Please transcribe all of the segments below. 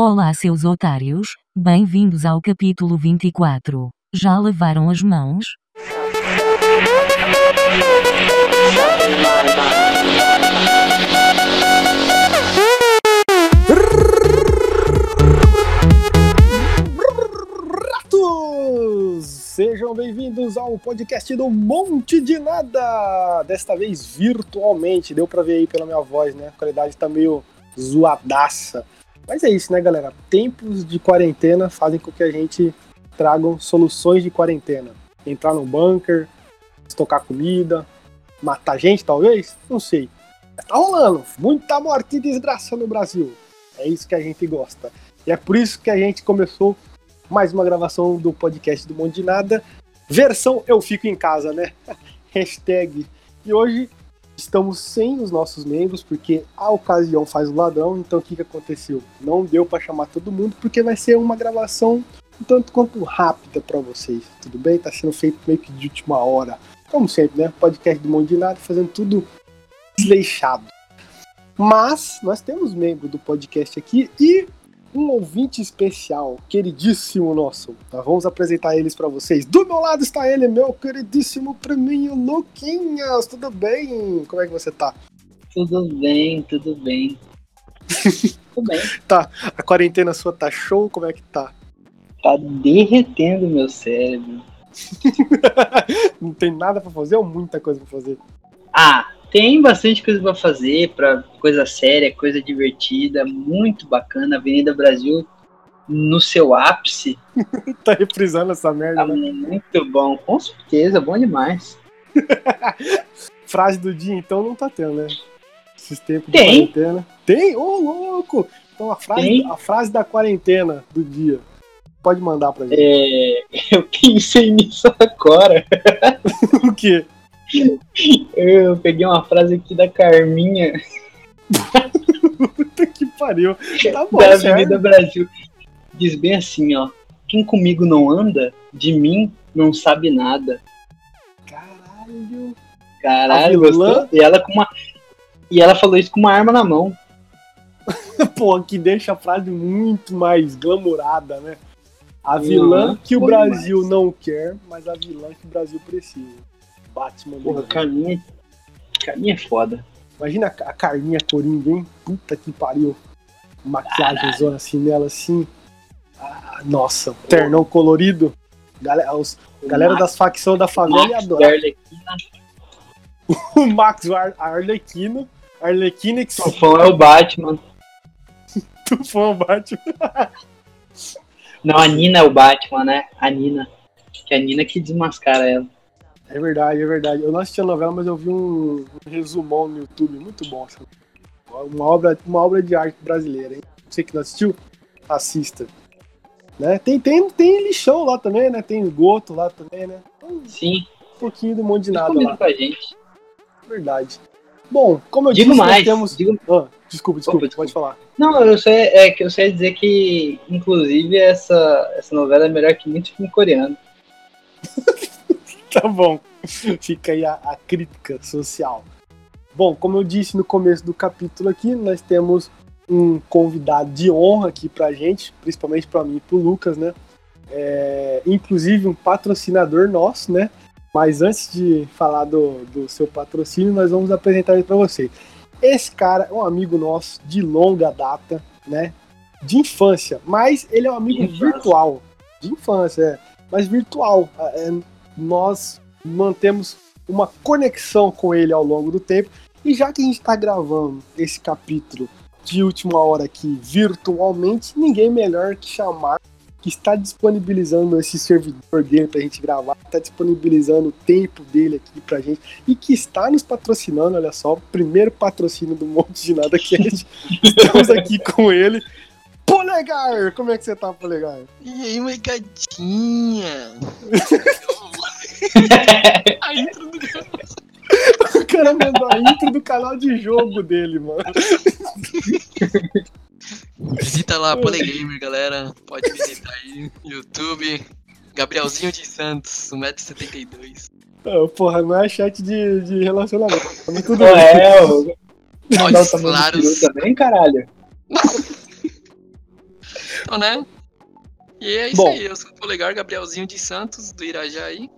Olá, seus otários, bem-vindos ao capítulo 24. Já lavaram as mãos? Sejam bem-vindos ao podcast do Monte de Nada! Desta vez virtualmente, deu pra ver aí pela minha voz, né? A qualidade tá meio zoadaça. Mas é isso, né, galera? Tempos de quarentena fazem com que a gente tragam soluções de quarentena. Entrar no bunker, estocar comida, matar gente, talvez? Não sei. Tá rolando. Muita morte e desgraça no Brasil. É isso que a gente gosta. E é por isso que a gente começou mais uma gravação do podcast do Monte de Nada. Versão Eu Fico em Casa, né? Hashtag. E hoje estamos sem os nossos membros, porque a ocasião faz o ladrão. Então o que, que aconteceu? Não deu para chamar todo mundo, porque vai ser uma gravação um tanto quanto rápida para vocês. Tudo bem? Tá sendo feito meio que de última hora. Como sempre, né? Podcast do Monte de Nada, fazendo tudo desleixado. Mas nós temos membro do podcast aqui e um ouvinte especial, queridíssimo nosso. Nós vamos apresentar eles para vocês. Do meu lado está ele, meu queridíssimo priminho Luquinhas. Tudo bem? Como é que você tá? Tudo bem, tudo bem. tudo bem. Tá. A quarentena sua tá show? Como é que tá? Tá derretendo meu cérebro. Não tem nada para fazer ou muita coisa para fazer? Ah, tem bastante coisa para fazer, para coisa séria, coisa divertida, muito bacana. Avenida Brasil no seu ápice. tá reprisando essa merda, Tá né? muito bom, com certeza, bom demais. Frase do dia, então, não tá tendo, né? Esses tempos Tem. de quarentena. Tem? Ô, louco! Então, a frase, Tem. a frase da quarentena do dia. Pode mandar pra gente. É, eu pensei nisso agora. O quê? Eu peguei uma frase aqui da Carminha, Puta que pariu. Tá bom, da. Avenida Brasil. Diz bem assim, ó. Quem comigo não anda, de mim não sabe nada. Caralho. Caralho, gostou? E ela com uma. E ela falou isso com uma arma na mão. Pô, que deixa a frase muito mais glamourada, né? A vilã Uhum, que o Brasil não quer, mas a vilã que o Brasil precisa. Batman. Porra, do- Carminha. Carminha é foda. Imagina a Carminha Coringa, hein? Puta que pariu. Maquiagem zona assim nela, assim. Ah, nossa, ternão colorido. Galera, os, galera das facções da família Max. Arlequina. O Max Ar Arlequino. Arlequinix, Tufão é o Batman. Tufão Batman. Não, a Nina é o Batman, né? A Nina. Que é a Nina que desmascara ela. É verdade, é verdade. Eu não assisti a novela, mas eu vi um, um resumão no YouTube, muito bom. essa- Uma obra, uma obra de arte brasileira, hein? Você que não assistiu, assista. Né? Tem, tem, tem lixão lá também, né? Tem esgoto lá também, né? Um Sim, pouquinho do monte de nada lá, pra gente. verdade. Bom, como eu Digo disse, nós mais. temos... Digo... Ah, desculpa, desculpa, Opa, pode falar. Não, eu só, ia- é, que eu só ia dizer que, inclusive, essa, essa novela é melhor que muito filme coreano. Tá bom. Fica aí a, a crítica social. Bom, como eu disse no começo do capítulo aqui, nós temos um convidado de honra aqui pra gente, principalmente pra mim e pro Lucas, né? É, inclusive um patrocinador nosso, né? Mas antes de falar do, do seu patrocínio, nós vamos apresentar ele pra você. Esse cara é um amigo nosso de longa data, né? De infância, mas ele é um amigo virtual. De infância, é. Mas virtual. É, nós mantemos uma conexão com ele ao longo do tempo. E já que a gente está gravando esse capítulo de última hora aqui virtualmente, ninguém melhor que chamar que está disponibilizando esse servidor dele pra gente gravar, está disponibilizando o tempo dele aqui pra gente e que está nos patrocinando, olha só, o primeiro patrocínio do Monte de Nada Cast. Estamos aqui com ele. Polegar! Como é que você tá, Polegar? E aí, minha gatinha? a intro do O cara mandou a intro do canal de jogo dele, mano. Visita lá, Polegamer, galera. Pode visitar aí. YouTube. Gabrielzinho de Santos, 1,72m. Ah, porra, não é chat de, de relacionamento. Mas tudo bem. é, o... Olhos Dá o tamanho do claros. peru também, caralho. Então, né? E é isso Bom. aí, eu sou o Polegar Gabrielzinho de Santos, do Irajaí.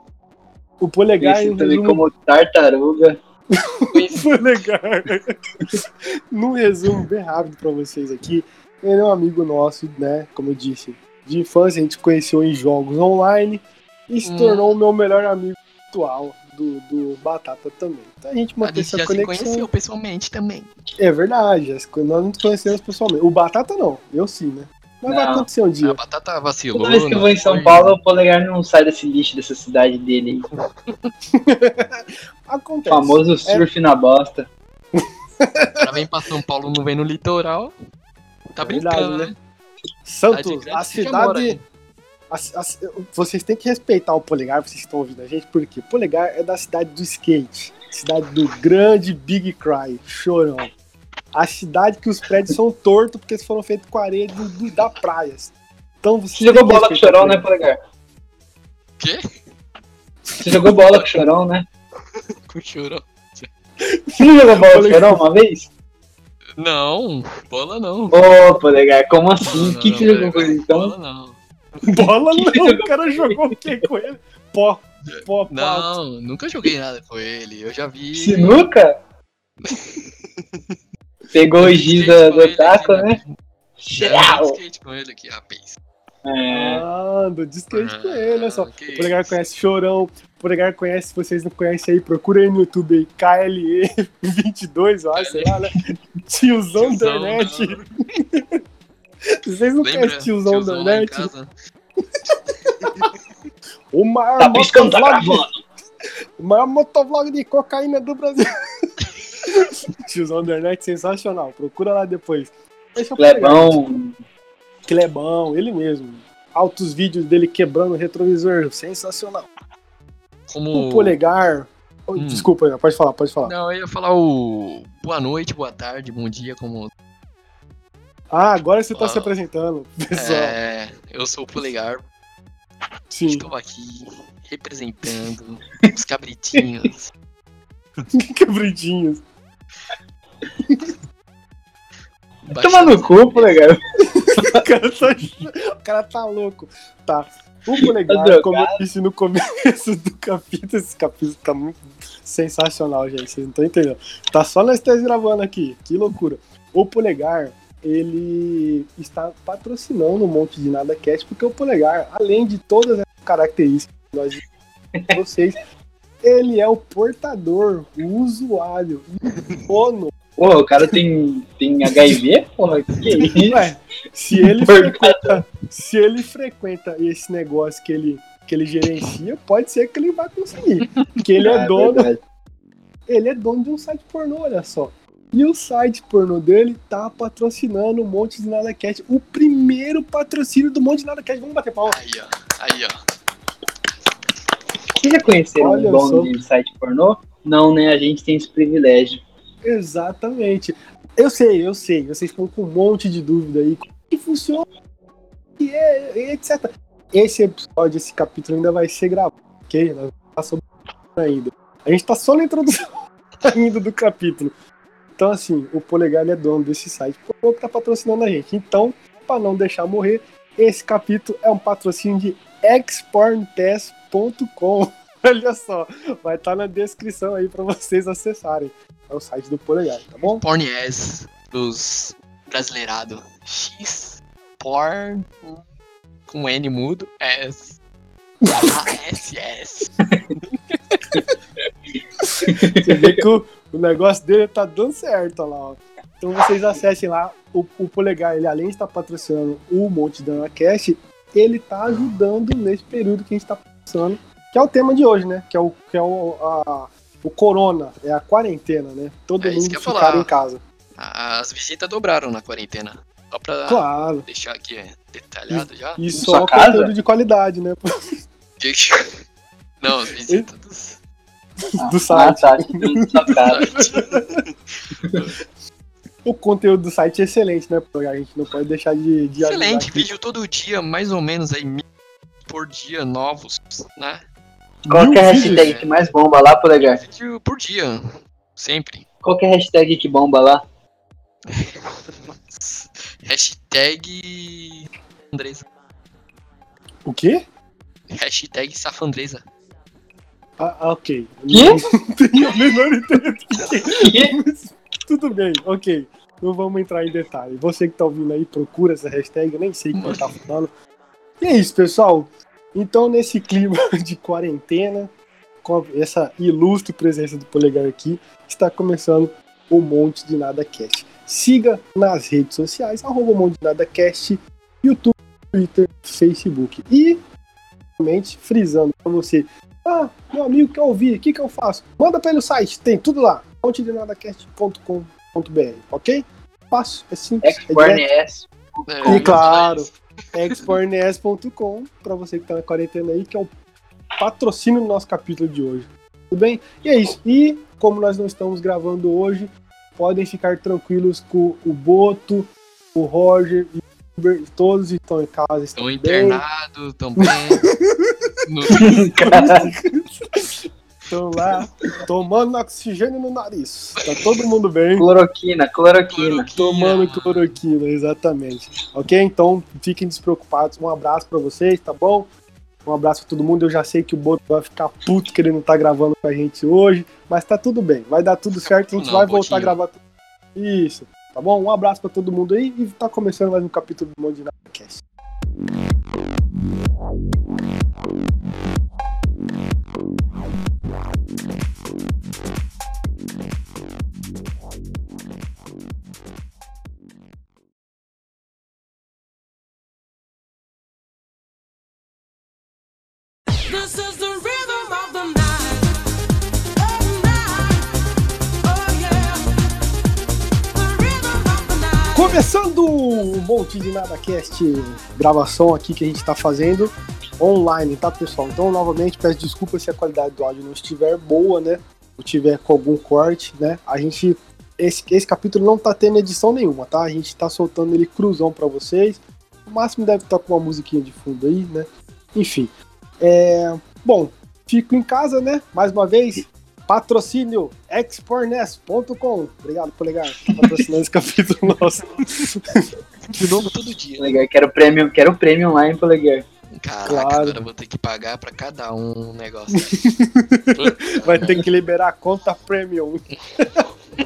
O polegar em também resumo, como tartaruga. polegar. Num resumo bem rápido pra vocês aqui, ele é um amigo nosso, né? Como eu disse, de infância, a gente conheceu em jogos online e se Hum. tornou o meu melhor amigo atual do, do Batata também. Então a gente A mantém gente essa já se conheceu pessoalmente também. É verdade, nós não nos conhecemos pessoalmente. O Batata não, eu sim, né? Mas vai acontecer um dia. A batata vacilou. Toda vez que eu não vou em São. Paulo, o polegar não sai desse lixo dessa cidade dele. Acontece. Famoso surf na bosta. O cara vem pra São Paulo, não vem no litoral. Tá É verdade, brincando, né? né? Santos, grande, a já cidade. a- a- vocês têm que respeitar o Polegar, vocês estão ouvindo a gente, porque Polegar é da cidade do skate, cidade do grande Big Cry, chorão. A cidade que os prédios são tortos porque eles foram feitos com areia do, do- da praia. Então você Você jogou que bola com chorão, né, Polegar. Quê? Você jogou bola com o chorão, né? Com chorão. Você não jogou bola com o chorão uma vez? Não, bola não. Ô, polegar, como assim? O que, não, que você jogou com ele então? Bola não. Bola não, o cara jogou o quê com ele? Pó, pó, pó. Não, nunca joguei nada com ele. Eu já vi. Sinuca? Pegou o giz skate do, do taco, aqui, né? Vi Tchau. skate com ele aqui, rapaz. É, Ah, de skate com Ah, ele, olha só. que O Polegar isso. conhece Chorão. O Polegar conhece, se vocês não conhecem aí, procura aí no YouTube aí, KLE22, eu acho, sei lá, né? Tiozão, da internet. Vocês não Lembra? conhecem tiozão, da internet? O maior, tá piscando, tá motovlog, gravando. o maior motovlog de cocaína do Brasil. tiozão da internet, sensacional. Procura lá depois. Esse é. Clebão. Clebão, ele mesmo. Altos vídeos dele quebrando o retrovisor, sensacional. Como. O polegar. Oh, Hum. Desculpa, pode falar, pode falar. Não, eu ia falar o. Boa noite, boa tarde, bom dia, como. Ah, agora você tá Ah. se apresentando, pessoal. É. Eu sou o Polegar, Sim. estou aqui representando os cabritinhos. Quebradinhos. Toma no cu, polegar. O cara, tá, o cara tá louco. Tá. O polegar, como eu disse no começo do capítulo, esse capítulo tá muito sensacional, gente. Vocês não estão entendendo. Tá só nós três gravando aqui. Que loucura. O polegar, ele está patrocinando um monte de nada cast, porque o polegar, além de todas as características que nós vocês, ele é o portador, o usuário, o dono Pô, o cara tem, tem HIV? Porra, que isso? Ué, se ele frequenta, se ele frequenta esse negócio que ele, que ele gerencia, pode ser que ele vai conseguir. Porque ele é, dono, verdade. ele é dono de um site pornô, olha só. E o site pornô dele tá patrocinando um monte de nada cat. O primeiro patrocínio do monte de nada cat. Vamos bater palma. Aí, ó. Aí, ó. Vocês já conheceram Olha um dono só. de site pornô? Não, né? A gente tem esse privilégio. Exatamente. Eu sei, eu sei. Vocês estão com um monte de dúvida aí. Como que funciona? E é, etc. Esse episódio, esse capítulo ainda vai ser gravado, ok? Nós vamos falar sobre ainda. A gente tá só na introdução ainda do capítulo. Então, assim, o Polegar é dono desse site pornô que tá patrocinando a gente. Então, para não deixar morrer, esse capítulo é um patrocínio de exporntest.com. Olha só, vai estar na descrição aí para vocês acessarem. É o site do Polegar, tá bom? Porn yes dos brasileirado. X. Porn. Com N mudo. S. S, S. Você vê que o, o negócio dele tá dando certo olha lá, ó. Então vocês acessem lá o, o Polegar, ele além de estar patrocinando o Monte da Cast, ele tá ajudando nesse período que a gente tá passando, que é o tema de hoje, né? Que é o, que é o, a- o corona, é a quarentena, né? Todo É mundo ficar falar. em casa. As visitas dobraram na quarentena. Só pra Claro. deixar aqui detalhado já. E só conteúdo de qualidade, né? Não, as visitas dos. Do Ah, site. tá. que era na sua casa. O conteúdo do site é excelente, né? Polegar? A gente não pode deixar de, de Excelente, vídeo todo dia, mais ou menos aí, mil por dia novos, né? Qual que é a vídeos? hashtag que mais bomba lá, polegar? Vídeo por dia, sempre. Qual que é a hashtag que bomba lá? Hashtag. Andresa. O quê? Hashtag safandresa. Ah, ah, ok. Quê? Não tenho a menor ideia. Que? Tudo bem, ok. Não vamos entrar em detalhe. Você que tá ouvindo aí, procura essa hashtag, eu nem sei o que tá falando. E é isso, pessoal. Então, nesse clima de quarentena, com essa ilustre presença do Polegar aqui, está começando o Monte de Nada Cast. Siga nas redes sociais, arroba Monte de Nada Cast, YouTube, Twitter, Facebook. E, realmente, frisando para você, ah, meu amigo quer ouvir, o que, que eu faço? Manda pelo site, tem tudo lá, montedenadacast.com.br, ok? Fácil, é simples, é direto. É, E claro, expornes.com para você que tá na quarentena aí, que é o patrocínio do nosso capítulo de hoje. Tudo bem? E é isso. E como nós não estamos gravando hoje, podem ficar tranquilos com o Boto, o Roger e o Uber, todos estão em casa, estão Estão internados, tão bem. No- Estão lá tomando oxigênio no nariz. Tá todo mundo bem. Cloroquina, cloroquina. Tomando cloroquina, exatamente. Ok? Então fiquem despreocupados. Um abraço pra vocês, tá bom? Um abraço pra todo mundo. Eu já sei que o Boto vai ficar puto que ele não tá gravando com a gente hoje, mas tá tudo bem. Vai dar tudo certo. A gente Não, vai voltar a gravar. tudo. Isso, tá bom? Um abraço pra todo mundo aí e tá começando mais um capítulo do Mundo de Cast. Começando o Monte de Nada Cast, gravação aqui que a gente tá fazendo online, tá pessoal? Então, novamente, peço desculpas se a qualidade do áudio não estiver boa, né? Ou tiver com algum corte, né? A gente. Esse, esse capítulo não tá tendo edição nenhuma, tá? A gente tá soltando ele cruzão pra vocês. No máximo deve estar com uma musiquinha de fundo aí, né? Enfim. É, bom, fico em casa, né? Mais uma vez, patrocínio expornes.com. Obrigado, Polegar, por patrocinando esse capítulo nosso. De novo todo dia. Legal, quero prêmio, quero prêmio online pro Legal. Caraca, Claro. agora eu vou ter que pagar pra cada um um negócio. Vai ter que liberar a conta premium.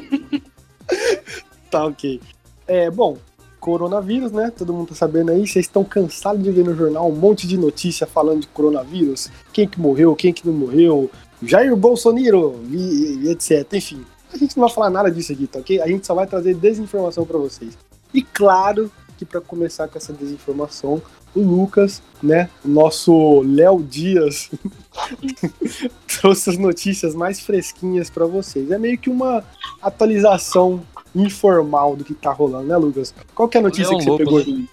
tá ok. É, bom, coronavírus, né? Todo mundo tá sabendo aí. Vocês estão cansados de ver no jornal um monte de notícia falando de coronavírus? Quem que morreu, quem que não morreu, Jair Bolsonaro e, e etc. Enfim, a gente não vai falar nada disso aqui, tá ok? A gente só vai trazer desinformação pra vocês. E claro que pra começar com essa desinformação, o Lucas, né? O nosso Léo Dias trouxe as notícias mais fresquinhas pra vocês. É meio que uma atualização informal do que tá rolando, né, Lucas? Qual que é a notícia que você Lobo, pegou? Sim.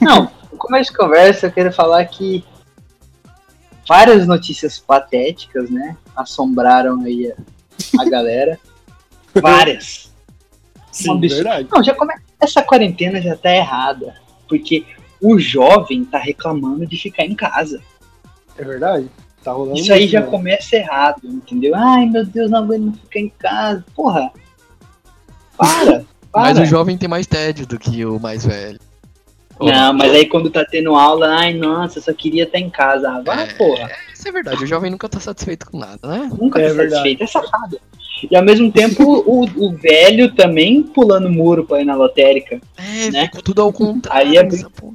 Não, no começo de conversa eu quero falar que várias notícias patéticas, né? Assombraram aí a, a galera. Várias. Sim, verdade. Não, já come... essa quarentena já tá errada. Porque o jovem tá reclamando de ficar em casa. É verdade. Tá rolando Isso aí já né? começa errado, entendeu? Ai, meu Deus, não aguento ficar em casa. Porra. Para. Mas para. o jovem tem mais tédio do que o mais velho. Não, mas aí quando tá tendo aula, ai, nossa, eu só queria estar em casa. Ah, vai, É. porra. Isso é verdade, o jovem nunca tá satisfeito com nada, né? Nunca É tá verdade. satisfeito, é safado. E ao mesmo tempo, o, o velho também pulando muro pra ir na lotérica. É, Né? ficou tudo ao contrário. Aí é porra.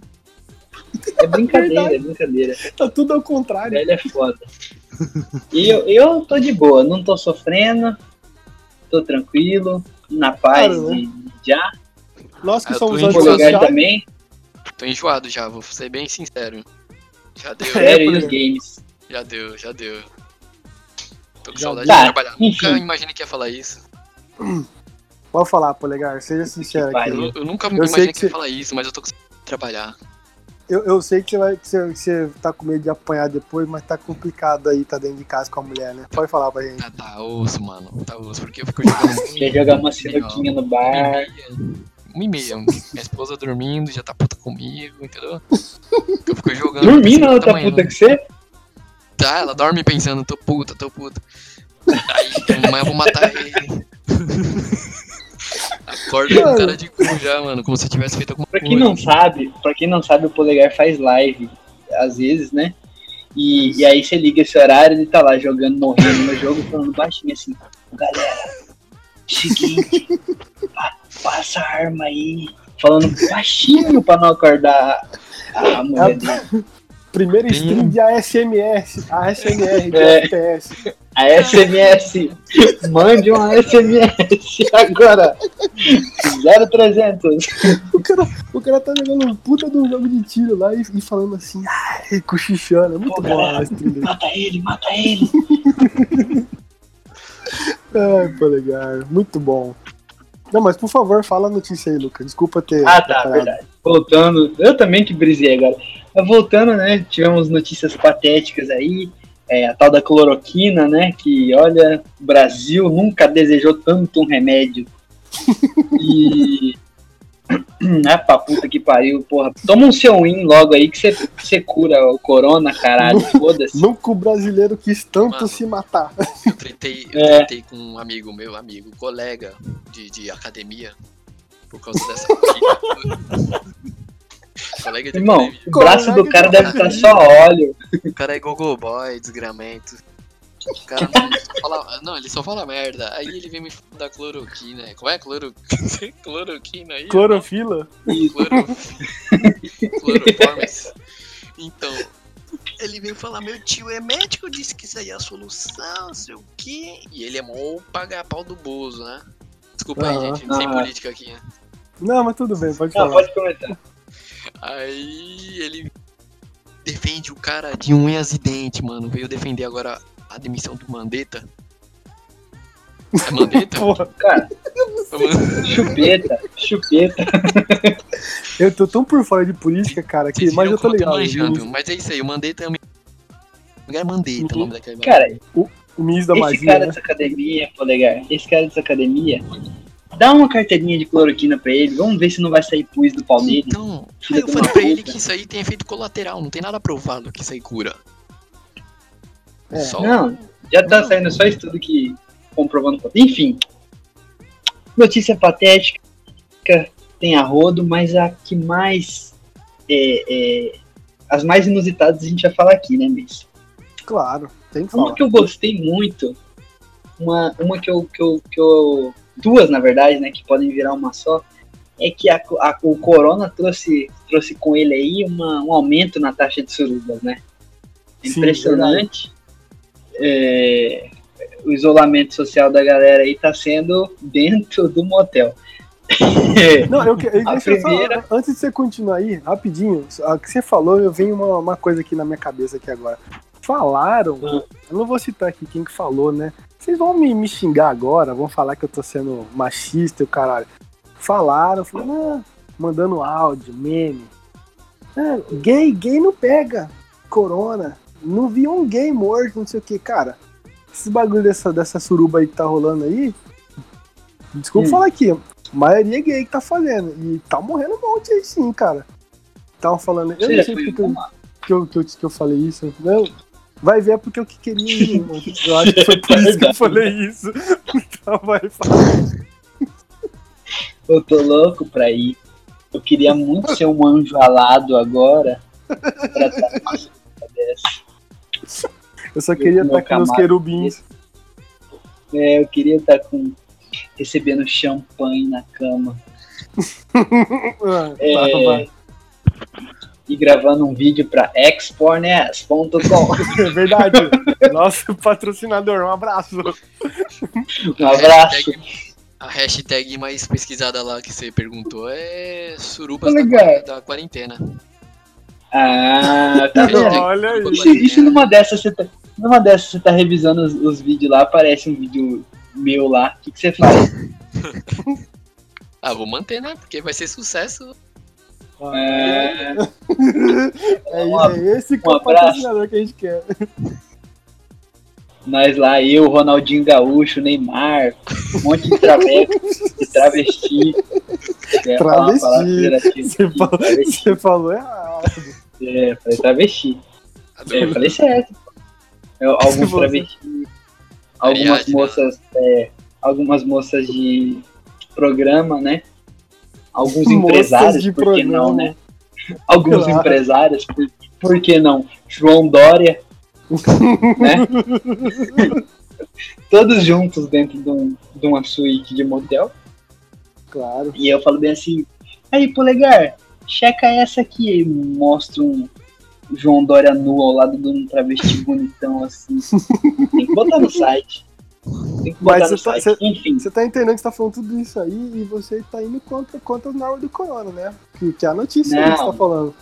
É brincadeira, Verdade. é brincadeira. Tá tudo ao contrário. Velho é foda. E eu, eu tô de boa, não tô sofrendo, tô tranquilo, na paz Claro, né? de já. Nós que Ah, eu somos O antissociais. também, Tô enjoado já, vou ser bem sincero. Já deu, É, sério, os polegar. games. já deu, já deu. Tô com Já saudade deu. de Tá, trabalhar. enfim. Nunca imaginei que ia falar isso. Pode falar, Polegar, seja sincero aqui. Eu, eu nunca Eu imaginei que que ia você- falar isso, mas eu tô com saudade de trabalhar. Eu, eu sei que você, vai, que, você, que você tá com medo de apanhar depois, mas tá complicado aí, tá dentro de casa com a mulher, né? Pode falar pra gente. Tá, tá osso, mano. Tá osso, porque eu fico jogando. Quer jogar uma sinuquinha no bar. Uma e meia. Minha esposa dormindo, já tá puta comigo, entendeu? Eu fico jogando. Dormindo assim, outra tamanho, puta que você? Tá, ela dorme pensando, tô puta, tô puta. Aí amanhã eu vou matar ele. acorda com cara de cu já, mano. Como se tivesse feito alguma Pra coisa. quem não sabe, pra quem não sabe, o Polegar faz live, às vezes, né? E, e aí você liga esse horário, ele tá lá jogando, morrendo no jogo, falando baixinho assim, galera, seguinte, pa- passa a arma aí, falando baixinho pra não acordar a mulher dele. Primeira Tem stream de ASMS, ASMR de É. FPS. A SMS, mande uma SMS agora, 0300. O cara, o cara tá jogando um puta de um jogo de tiro lá e, e falando assim, ai, cochichando. É muito Pô, bom galera. a stream dele. Mata ele, mata ele. Ai, polegar, muito bom. Não, mas por favor, fala a notícia aí, Lucas. Desculpa ter. Ah, tá, verdade. Voltando, eu também que brisei agora. Mas voltando, né? Tivemos notícias patéticas aí. É, a tal da cloroquina, né? Que, olha, o Brasil nunca desejou tanto um remédio. E. Ah, pra puta que pariu, porra. Toma um seu win logo aí que você- cura o corona, caralho. Foda-se. Nunca o brasileiro quis tanto Mano. se matar. Eu tretei, eu É. tretei com um amigo meu, amigo, colega de, de academia, por causa dessa colega de Irmão, academia. o braço do cara deve estar só óleo. O cara é gogoboy, desgramento. O cara não, só fala, não, ele só fala merda. Aí ele vem me falar da cloroquina. Como é cloro... cloroquina aí? Clorofila? Cloro... Cloroformes. Então, ele veio falar, meu tio é médico, disse que isso aí é a solução, não sei o quê. E ele é mó pagar pau do Bozo, né? Desculpa aí, Aham. gente, sem Ah. política aqui, né? Não, mas tudo bem, pode Não, falar. pode comentar. Aí ele defende o cara de unhas e dentes, mano. Veio defender agora a demissão do Mandetta. É Mandetta? Porra, Cara, chupeta, chupeta. eu tô tão por fora de política, cara, que, mas eu tô ligado. manjando, O, Mas é isso aí, o Mandetta é o é Mandetta o nome daquele Cara, o ministro da esse magia, cara né? dessa academia, polegar, esse cara dessa academia, dá uma carteirinha de cloroquina pra ele, vamos ver se não vai sair pus do pau dele. Então, eu falei pra ele que isso aí tem efeito colateral, não tem nada provado que isso aí cura. É. Só Não, já tá Não. saindo só estudo que comprovando. Enfim, notícia patética, tem a rodo, mas a que mais. É, é, as mais inusitadas a gente vai falar aqui, né, Miss? Claro, tem que Uma falar. que eu gostei muito, uma, uma que, eu, que, eu, que eu. Duas, na verdade, né? Que podem virar uma só. É que a, a- o Corona trouxe, trouxe com ele aí uma, um aumento na taxa de surubas, né? É Sim, Impressionante. É, o isolamento social da galera aí tá sendo dentro do motel. Não, eu, deixa eu primeira- falar, antes de você continuar aí, rapidinho, a que você falou, eu venho uma, uma coisa aqui na minha cabeça aqui agora. Falaram, Ah. eu não vou citar aqui quem que falou, né? Vocês vão me, me xingar agora, vão falar que eu tô sendo machista e o caralho. Falaram, falaram, ah, mandando áudio, meme. Ah, gay, gay não pega corona. Não vi um gay morto, não sei o que, cara. Esse bagulho dessa, dessa suruba aí que tá rolando aí. Desculpa Hum. falar aqui, a maioria é gay que tá fazendo. E tá morrendo um monte aí sim, cara. Estavam falando. Eu não sei porque eu, uma- que eu, que eu, que eu falei isso. Não, vai ver é porque eu que queria. Eu acho que foi por isso que eu falei isso. Então vai falar. Eu tô louco pra ir. Eu queria muito ser um anjo alado agora. Pra estar numa dessa. Eu só queria estar com meus camarada. querubins. É, eu queria estar com. recebendo champanhe na cama. Ah, É, tá, vai. e gravando um vídeo pra expornes.com. É verdade. Nosso patrocinador, um abraço. Um abraço. Hashtag- A hashtag mais pesquisada lá que você perguntou é surubas Tá da, da quarentena. Ah, tá vendo? Olha aí. E se, numa dessas você tá, numa dessas você tá revisando os, os vídeos lá, aparece um vídeo meu lá, o que, que você faz? Ah, vou manter, né? Porque vai ser sucesso. É, É, é esse um abraço. que a gente quer. Nós lá, eu, Ronaldinho Gaúcho, Neymar, um monte de travesti. Travesti. pejorativa Você aqui, falou, travesti. você falou errado. É, falei travesti. É, eu falei certo. Eu, alguns travestis, algumas moças, é, algumas moças de programa, né? Alguns Moças empresários, de por que programa. não, né? Alguns Claro. empresários, por, por que não? João Dória, né? Todos juntos dentro de, um, de uma suíte de motel. Claro. E eu falo bem assim, aí, polegar, checa essa aqui. Mostra um João Dória nu ao lado de um travesti bonitão assim. Tem que botar no site. Tem que botar Mas no você tá- site. Enfim, Você tá entendendo que você tá falando tudo isso aí e você tá indo contra, contra as normas do corona, né? Que, que é a notícia aí que você Não. tá falando.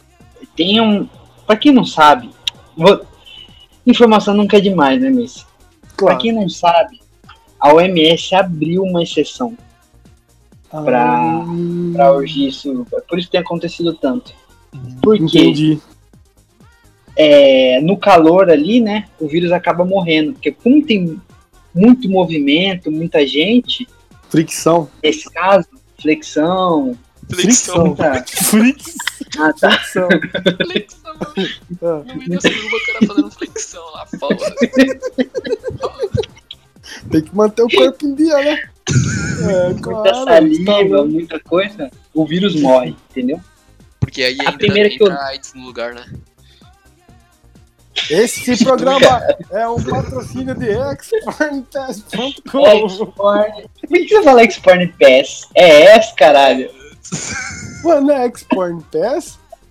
tem um. Pra quem não sabe, vou- informação nunca é demais, né, Miss? Pra Claro. quem não sabe, a OMS abriu uma exceção pra- Ah, pra orgia e suruba. Por isso tem acontecido tanto. Porque Entendi. é, no calor ali, né, o vírus acaba morrendo. Porque como tem muito movimento, muita gente, Fricção. nesse caso, flexão. Flexão. Muita... Fricção. Ah, tá. Fricção. Flexão. No meio da suruba, o cara fazendo flexão lá fora. tem que manter o corpo em dia, né? É, Muita claro. tá saliva, louco. muita coisa. O vírus morre, entendeu? Porque aí A primeira que eu- AIDS no lugar, né? Esse programa é um patrocínio de exporntest.com. Export. Por que você fala Export Pass? É esse, caralho. Mano, é Export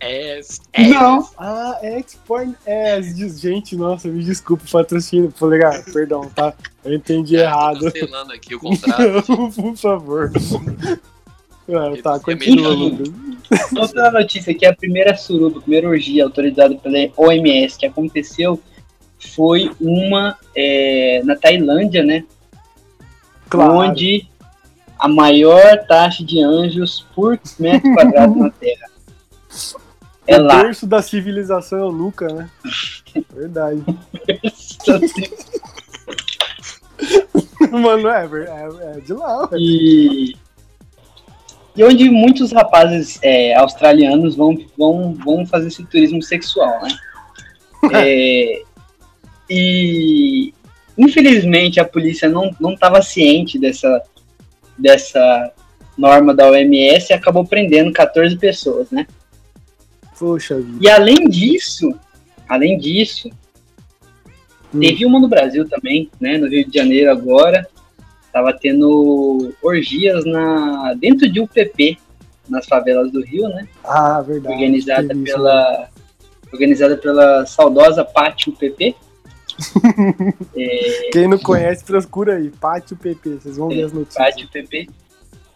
Ass. Não. Ah, é Export Ass. Gente, nossa, me desculpa patrocínio. Pô, legal, perdão, tá? Eu entendi errado. Cancelando aqui o contrato. Por favor. Ah, tá, É continua, Lucas. Outra notícia aqui, a primeira suruba, a primeira orgia autorizada pela OMS que aconteceu foi uma é, na Tailândia, né? Claro. Onde a maior taxa de anjos por metro quadrado na Terra. É o lá. berço da civilização é o Luca, né? Verdade. Mano, é, é, é de lá. E, e onde muitos rapazes é, australianos vão, vão, vão fazer esse turismo sexual, né? É, e infelizmente a polícia não não estava ciente dessa, dessa norma da OMS e acabou prendendo 14 pessoas, né? Poxa vida. E além disso, além disso, Hum. teve uma no Brasil também, né? No Rio de Janeiro agora, tava tendo orgias na dentro de UPP, nas favelas do Rio, né? Ah, verdade. Organizada pela organizada pela saudosa Pátio UPP. Quem não conhece, procura aí. Pátio PP, vocês vão ver as notícias. Pátio UPP,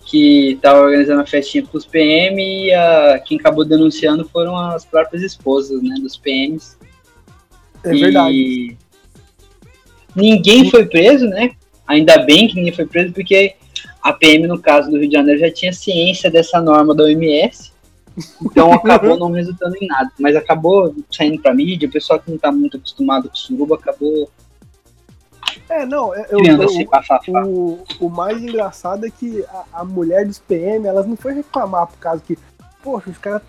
que tava organizando uma festinha pros PM e a, quem acabou denunciando foram as próprias esposas, né, dos PMs. É verdade. E ninguém foi preso, né? Ainda bem que ninguém foi preso, porque a PM, no caso do Rio de Janeiro, já tinha ciência dessa norma da OMS. Então acabou não resultando em nada. Mas acabou saindo pra mídia, o pessoal que não tá muito acostumado com suruba acabou É, não, é- eu, eu- bafafá. o, o mais engraçado é que a, a mulher dos PM, elas não foi reclamar por causa que, poxa, os caras,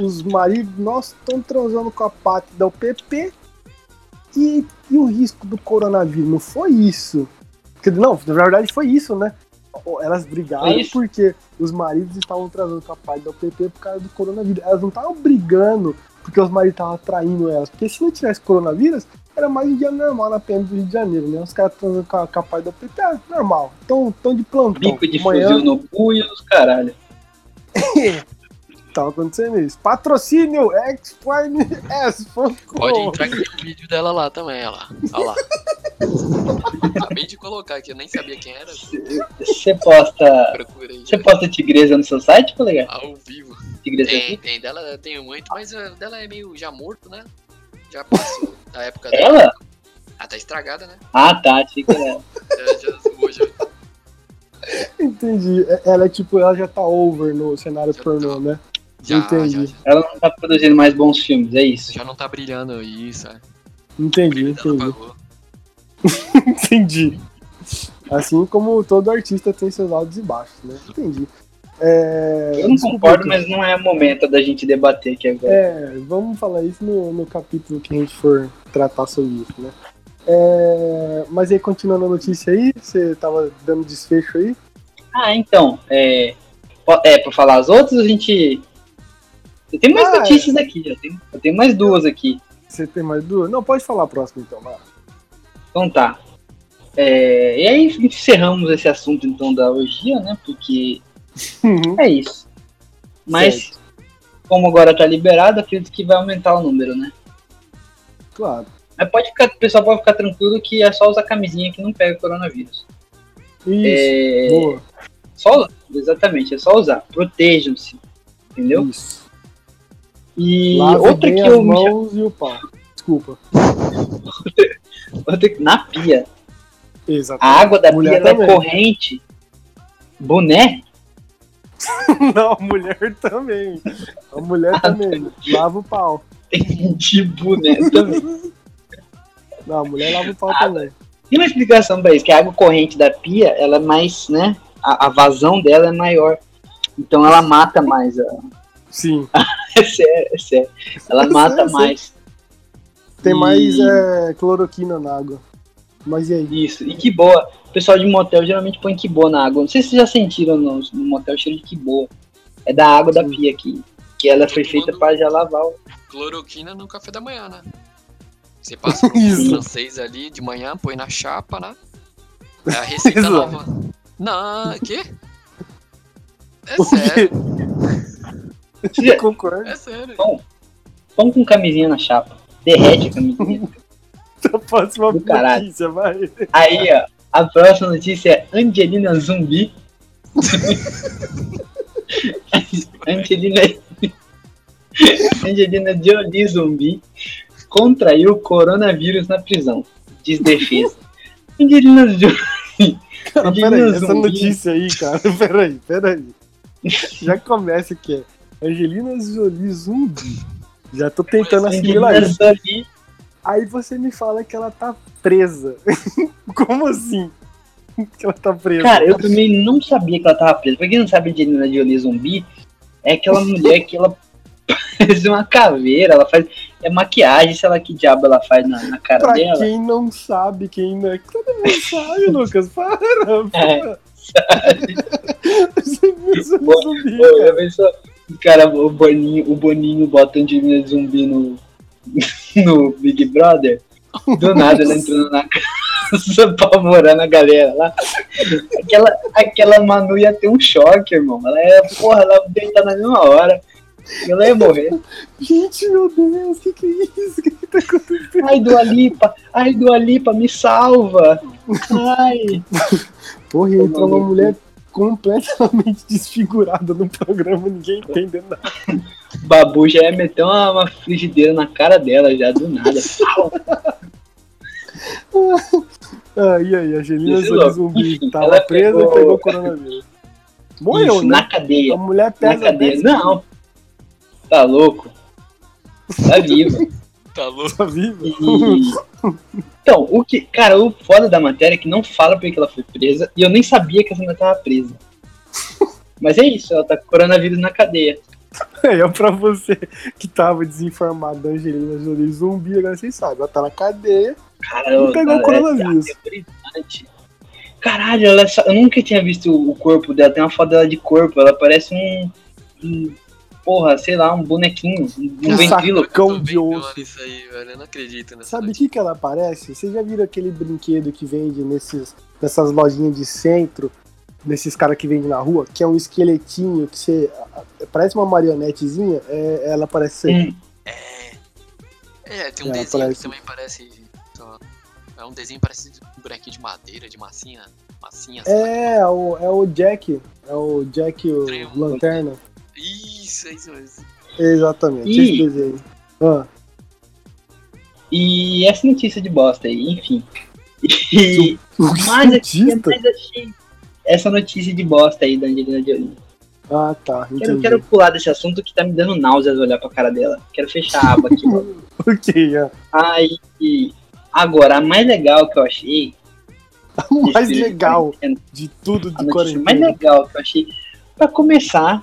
os maridos nossos estão transando com a pátria da UPP e, e o risco do coronavírus. Não foi isso. Não, na verdade foi isso, né? Elas brigaram porque os maridos estavam transando com a pátria da UPP por causa do coronavírus. Elas não estavam brigando porque os maridos estavam traindo elas. Porque se não tivesse coronavírus, era mais um dia normal na PM do Rio de Janeiro, né? Os caras transando com a, pai da PT, é normal. Tão, tão de plantão. Bico de Amanhã fuzil no cu e os caralho. tava acontecendo isso. Patrocínio S. Pode entrar aqui no vídeo dela lá também, olha lá. Olha lá. Acabei de colocar aqui, eu nem sabia quem era. Você posta. Você posta tigresa no seu site, colega? Ao vivo. Tigresa Tem, aqui? tem. Dela tenho muito, mas a dela é meio já morto, né? Já passou da época Ela? dela. Ah, tá estragada, né? Ah, tá. Achei que era. Já, já zoou, já. Entendi. É- Ela é tipo, ela já tá over no cenário Já pornô, tá. né? Já, Entendi. já, Ela não tá produzindo mais bons filmes, é isso. já não tá brilhando isso, é. Entendi, Ela entendi. apagou. Entendi. Assim como todo artista tem seus altos e baixos, né? Entendi. É, Eu não concordo, mas não é momento da gente debater aqui agora. É, vamos falar isso no, no capítulo que a gente for tratar sobre isso, né? É, mas aí, continuando a notícia aí, você tava dando desfecho aí? Ah, então, é, é pra falar as outras, a gente. Eu tenho mais Ah, é. notícias aqui, eu tenho, eu tenho mais duas aqui. Você tem mais duas? Não, pode falar a próxima então, vai. Então tá. É, e aí encerramos esse assunto então da orgia, né? Porque Uhum. é isso. Mas, como agora tá liberado, acredito que vai aumentar o número, né? Claro. Mas pode ficar, o pessoal pode ficar tranquilo que é só usar camisinha que não pega coronavírus. Isso. É, Boa. só, exatamente, é só usar. Protejam-se. Entendeu? Isso. E Lave outra que as eu me mãos e o pau. Desculpa. outra na pia. A Exatamente. água da Mulher pia é corrente. Boné? Não, a mulher também. A mulher também. Lava o pau. De boné também. Não, a mulher lava o pau Ah, também. Tem uma explicação pra isso, que a água corrente da pia, ela é mais, né? A, a vazão dela é maior. Então ela mata mais. a- Sim. É sério, é sério. Ela Eu mata sei. mais. Tem mais E- é, cloroquina na água. Mas e aí? Isso. E que boa. O pessoal de motel geralmente põe que boa na água. Não sei se vocês já sentiram no, no motel cheiro de que boa. É da água da Sim. pia aqui. Que ela foi feita pra já lavar o. Cloroquina no café da manhã, né? Você passa pro Isso. francês ali de manhã, põe na chapa, né? É a receita nova. Não, quê? É O quê? sério, Você já- Concordo. é sério. Põe com camisinha na chapa. Derrete a camisinha. A próxima Do caralho. notícia, vai. Aí, ó. A próxima notícia é Angelina Zumbi. Angelina. Angelina Jolie Zumbi contraiu coronavírus na prisão. Diz defesa. Angelina Jolie. Cara, Angelina peraí, essa notícia aí, cara. Peraí, peraí. Já começa que é Angelina Jolie zumbi. Já tô tentando assimilar Angelina isso. Jolie. Aí você me fala que ela tá presa. Como assim? Que ela tá presa? Cara, eu também não sabia que ela tava presa. Pra quem não sabe, Angelina Jolie Zumbi é aquela mulher que ela parece uma caveira, ela faz. É maquiagem, sei lá que diabo ela faz na, na cara Pra dela. quem não sabe, quem não é. Todo mundo sabe, Lucas. Para, É, para. Você viu zumbi, Pô, cara. O cara, o Boninho, o Boninho bota Angelina Zumbi no, no Big Brother. Do nada ela entrando na casa, apavorando a galera lá. Aquela, aquela Manu ia ter um choque, irmão. Ela ia, porra, ela ia deitar na mesma hora. Ela ia morrer. Gente, meu Deus, o que, que é isso? O que, que tá acontecendo? Ai, Dua Lipa, ai, Dua Lipa, me salva. Ai. Porra, entrou uma mulher completamente desfigurada no programa, ninguém entendendo nada. Babu já ia meter uma, uma frigideira na cara dela já, do nada. Ah, e aí, a Angelina Jolie louco. zumbi Enfim, tava presa pegou- e pegou coronavírus. Morreu, Isso, né? na cadeia. A mulher Na pesa cadeia. 10 Não. Tá louco. Tá viva. Tá louco? Tá viva? E- Então, o que. Cara, o foda da matéria é que não fala porque ela foi presa. E eu nem sabia que essa mulher tava presa. Mas é isso, ela tá com coronavírus na cadeia. É, pra você que tava desinformado da Angelina Jolie zumbi, agora vocês sabem. Ela tá na cadeia Cara, e eu- pegou o cara, é coronavírus. Caralho, ela é só- eu nunca tinha visto o corpo dela. Tem uma foto dela de corpo. Ela parece um. um- porra, sei lá, um bonequinho. Um, um tô de osso. Isso aí, velho. Eu não acredito nessa Sabe o que, que ela parece? Vocês já viram aquele brinquedo que vende nesses, nessas lojinhas de centro, nesses caras que vendem na rua, que é um esqueletinho que você. Parece uma marionetezinha, é, ela parece ser. Hum, É, tem um É, desenho parece- que também parece. É um desenho que parece um bonequinho de madeira, de massinha. Massinha. É, é o, é o Jack. É o Jack, o. Lanterna. Isso, é isso mesmo. Exatamente, Ih. esse desenho. Ah, E essa notícia de bosta aí, enfim. E, o que mas aqui, mas achei essa notícia de bosta aí da Angelina Jolie. Ah, tá, Quero, entendi. quero pular desse assunto que tá me dando náuseas olhar pra cara dela. Quero fechar a aba aqui. Ok, é. Aí, agora, a mais legal que eu achei. O mais legal quarentena, de tudo A de mais quarentena. legal que eu achei. Pra começar,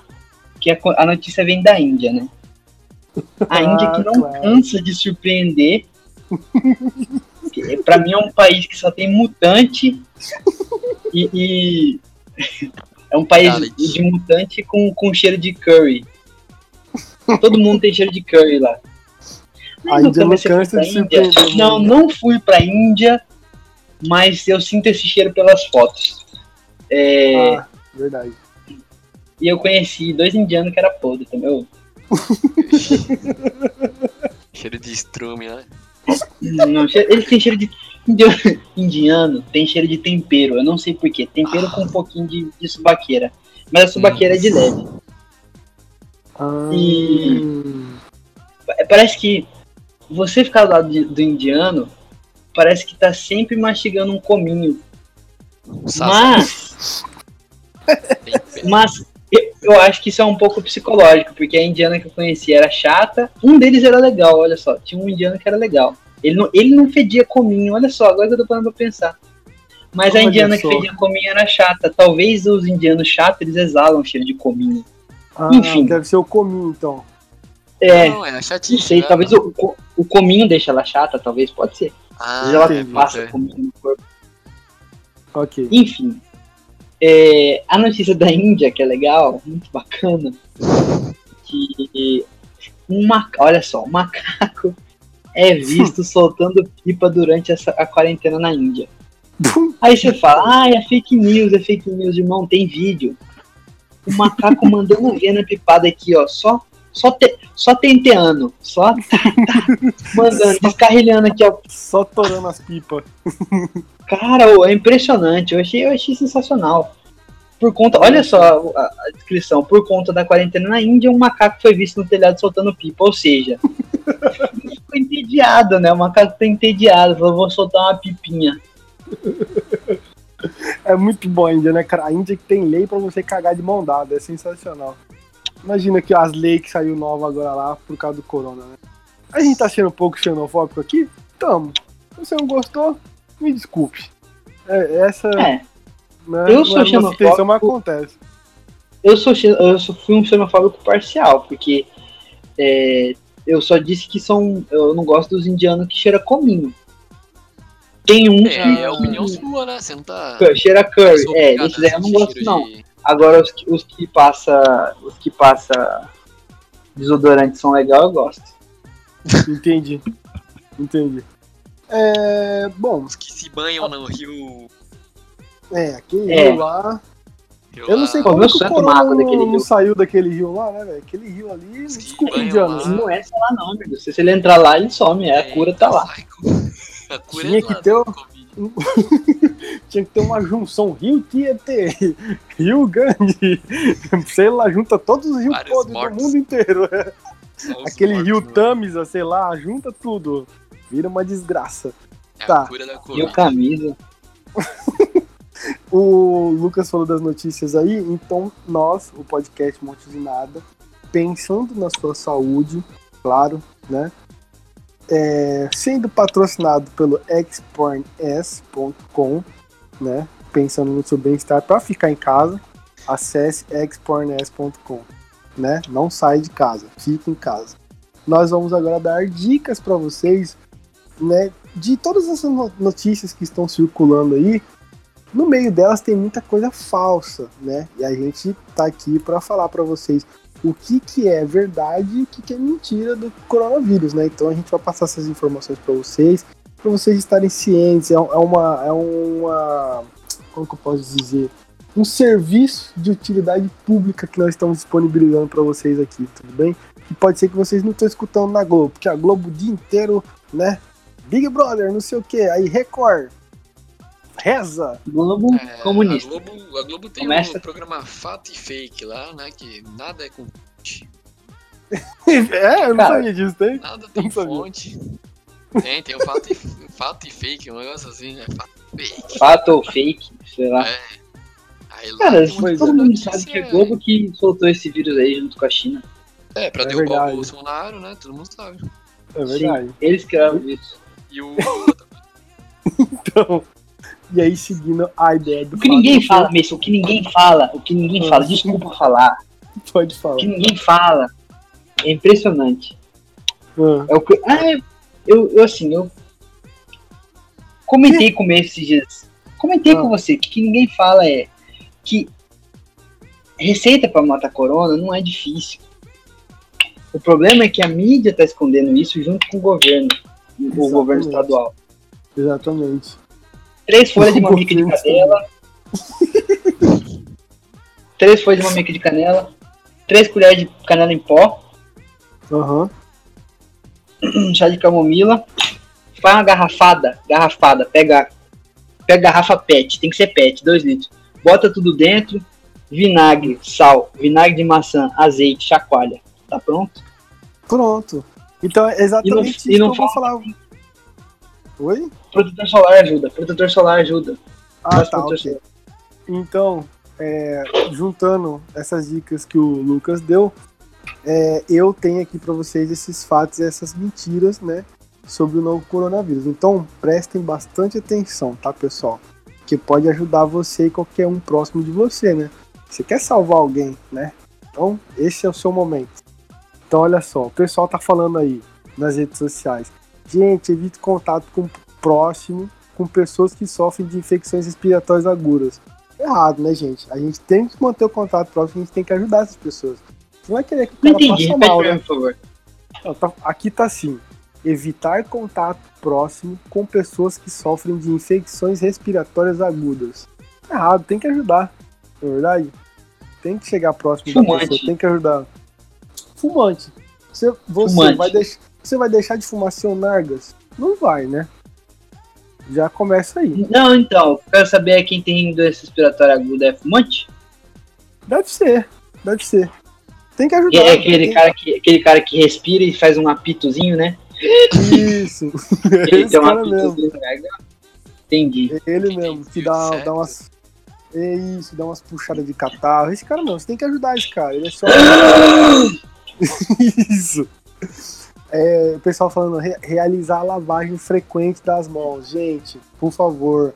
que a, a notícia vem da Índia, né? A Índia que não Ah, claro. cansa de surpreender. Pra mim é um país que só tem mutante e, e É um país Reality. de mutante com, com cheiro de curry. Todo mundo tem cheiro de curry lá. A nunca Índia não você foi cansa de Índia? Não, não fui pra Índia, mas eu sinto esse cheiro pelas fotos. É, Ah, verdade. E eu conheci dois indianos que era podre também. Cheiro de estrume, né? Não, eles têm cheiro de. Indiano, tem cheiro de tempero. Eu não sei porquê. Tempero com um pouquinho de, de subaqueira. Mas a subaqueira é de leve. Ah, E- Parece que você ficar do lado de- do indiano parece que tá sempre mastigando um cominho. Mas, mas eu, acho que isso é um pouco psicológico, porque a indiana que eu conheci era chata. Um deles era legal, olha só. Tinha um indiano que era legal. Ele não, ele não fedia cominho, olha só, agora que eu tô parando pra pensar. Mas a indiana que fedia cominho era chata. Talvez os indianos chatos, eles exalam cheiro de cominho. ah, enfim. Deve ser o cominho, então. É, Não, é chatinho. não sei, né? talvez o, o, o cominho deixa ela chata, talvez, pode ser. Ah, Às vezes ela entendi. passa é. cominho no corpo. Ok. Enfim, é, a notícia da Índia, que é legal, muito bacana, que um macaco, olha só, um macaco é visto soltando pipa durante essa, a quarentena na Índia. Aí você fala, ah, é fake news, é fake news, irmão, tem vídeo. O macaco mandando ver na pipada aqui, ó, só, só, te, só tenteando, só tá, tá, mandando, descarrilhando aqui, ó, Só torando as pipas. Cara, é impressionante. Eu achei, eu achei sensacional. Por conta, olha só a, a descrição. Por conta da quarentena na Índia, um macaco foi visto no telhado soltando pipa. Ou seja, ficou entediado, né? O macaco tá entediado. Falou, vou soltar uma pipinha. É muito bom a Índia, né, cara? A Índia que tem lei pra você cagar de mão dada. É sensacional. Imagina que as leis que saiu nova agora lá por causa do corona, né? A gente tá sendo um pouco xenofóbico aqui? Tamo. Se você não gostou, me desculpe. É, essa. É, né, eu não sou xenofóbico. mas acontece. eu sou, eu só fui um xenofóbico parcial, porque é, eu só disse que são. Eu não gosto dos indianos que cheira cominho. Tem uns É, que é opinião sua, né? Você não tá. cheira curry. sou É, desses aí eu a não gosto, cheiro não. Agora os que, os que passa. Os que passa desodorante são legal, eu gosto. Entendi. Entendi. É. Bom, Os que se banham no rio. é, aquele É. rio lá. rio Eu não sei Pô, como meu que o é corona daquele não rio. saiu daquele rio lá, né, velho? Aquele rio ali. Os Desculpa, indianos. Não é só lá não, amigo. Se ele entrar lá, ele some. É, a cura tá lá. Tinha é que lá ter do o-. Tinha que ter uma junção Rio Tietê, Rio Grande, sei lá, junta todos os rios podres do mundo inteiro. Aquele mortos rio no- Tamisa, sei lá, junta tudo. Vira uma desgraça. É Tá. a cura da E o Covid. camisa. O Lucas falou das notícias aí, então nós, o podcast Monte de Nada, pensando na sua saúde, claro, né? É, sendo patrocinado pelo xporns.com, né? Pensando no seu bem-estar para ficar em casa, acesse xporns.com, né? Não sai de casa, fique em casa. Nós vamos agora dar dicas para vocês, né? De todas essas no- notícias que estão circulando aí, no meio delas tem muita coisa falsa, né? E a gente tá aqui para falar para vocês o que, que é verdade e o que, que é mentira do coronavírus, né? Então a gente vai passar essas informações para vocês, para vocês estarem cientes. É, é uma, é uma, como que eu posso dizer, um serviço de utilidade pública que nós estamos disponibilizando para vocês aqui, tudo bem? E pode ser que vocês não estão escutando na Globo, porque a Globo o dia inteiro, né? Big Brother, não sei o que, aí Record, reza, Globo É, comunista. A Globo, a Globo tem Começa- um programa Fato e Fake lá, né? Que nada é com. é, eu não Cara, sabia disso, tem? Nada tem Não sabia. fonte. Tem, tem o fato e, fato e fake, um negócio assim, né? Fato e fake. Fato ou fake, sei lá. É. Aí lá Cara, todo mundo notícia- sabe que é Globo que soltou esse vírus aí junto com a China. É, pra É derrubar verdade. o Bolsonaro, né? Todo mundo sabe. É verdade. Sim, eles criaram isso. E o. Então, e aí seguindo a ideia do O que ninguém fala, Messi, o que ninguém fala, o que ninguém fala, desculpa falar, Pode o falar. que ninguém fala é impressionante. Ah, É o que. Ah, eu- eu, eu assim, eu comentei com o esses dias. Comentei Ah. com você que o que ninguém fala é que receita para matar corona não é difícil. O problema é que a mídia tá escondendo isso junto com o governo, o Exatamente. governo estadual. Exatamente. Três folhas de mamica de canela. três folhas de mamica de canela. Três colheres de canela em pó. Aham. um chá de camomila. Faz uma garrafada. Garrafada. Pega, pega garrafa PET. Tem que ser PET, 2 litros. Bota tudo dentro. Vinagre, sal, vinagre de maçã, azeite, chacoalha. Tá pronto? Pronto. Então é exatamente E não- e isso não que eu vou falar. Oi? Protetor solar ajuda. Protetor solar ajuda. Ah, Faz tá, ok. Então, é, juntando essas dicas que o Lucas deu, é, eu tenho aqui para vocês esses fatos e essas mentiras, né, sobre o novo coronavírus. Então, prestem bastante atenção, tá, pessoal? Que pode ajudar você e qualquer um próximo de você, né? Você quer salvar alguém, né? Então, esse é o seu momento. Então, olha só, o pessoal tá falando aí nas redes sociais. Gente, evite contato com o próximo, com pessoas que sofrem de infecções respiratórias agudas. Errado, né, gente? A gente tem que manter o contato próximo, a gente tem que ajudar essas pessoas. Você não vai querer que o cara entendi. passe mal, né? por favor. Tá- aqui tá assim: evitar contato próximo com pessoas que sofrem de infecções respiratórias agudas. Errado, tem que ajudar. Não é verdade? Tem que chegar próximo da Fumante. pessoa, tem que ajudar. Fumante. Você, você, Fumante. Vai deix- você vai deixar de fumar seu Nargas? Não vai, né? Já começa aí. Não, então. Quero saber quem tem doença respiratória aguda é fumante? Deve ser, deve ser. Tem que ajudar. é aquele tem- cara, que, aquele cara que respira e faz um apitozinho, né? Isso. Ele Esse tem um mesmo. apitozinho garganta. Entendi. Ele mesmo, que dá, dá umas. É isso, dá umas puxadas de catarro. Esse cara não, você tem que ajudar esse cara. Ele é só. isso. É, o pessoal falando, re- realizar a lavagem frequente das mãos. Gente, por favor.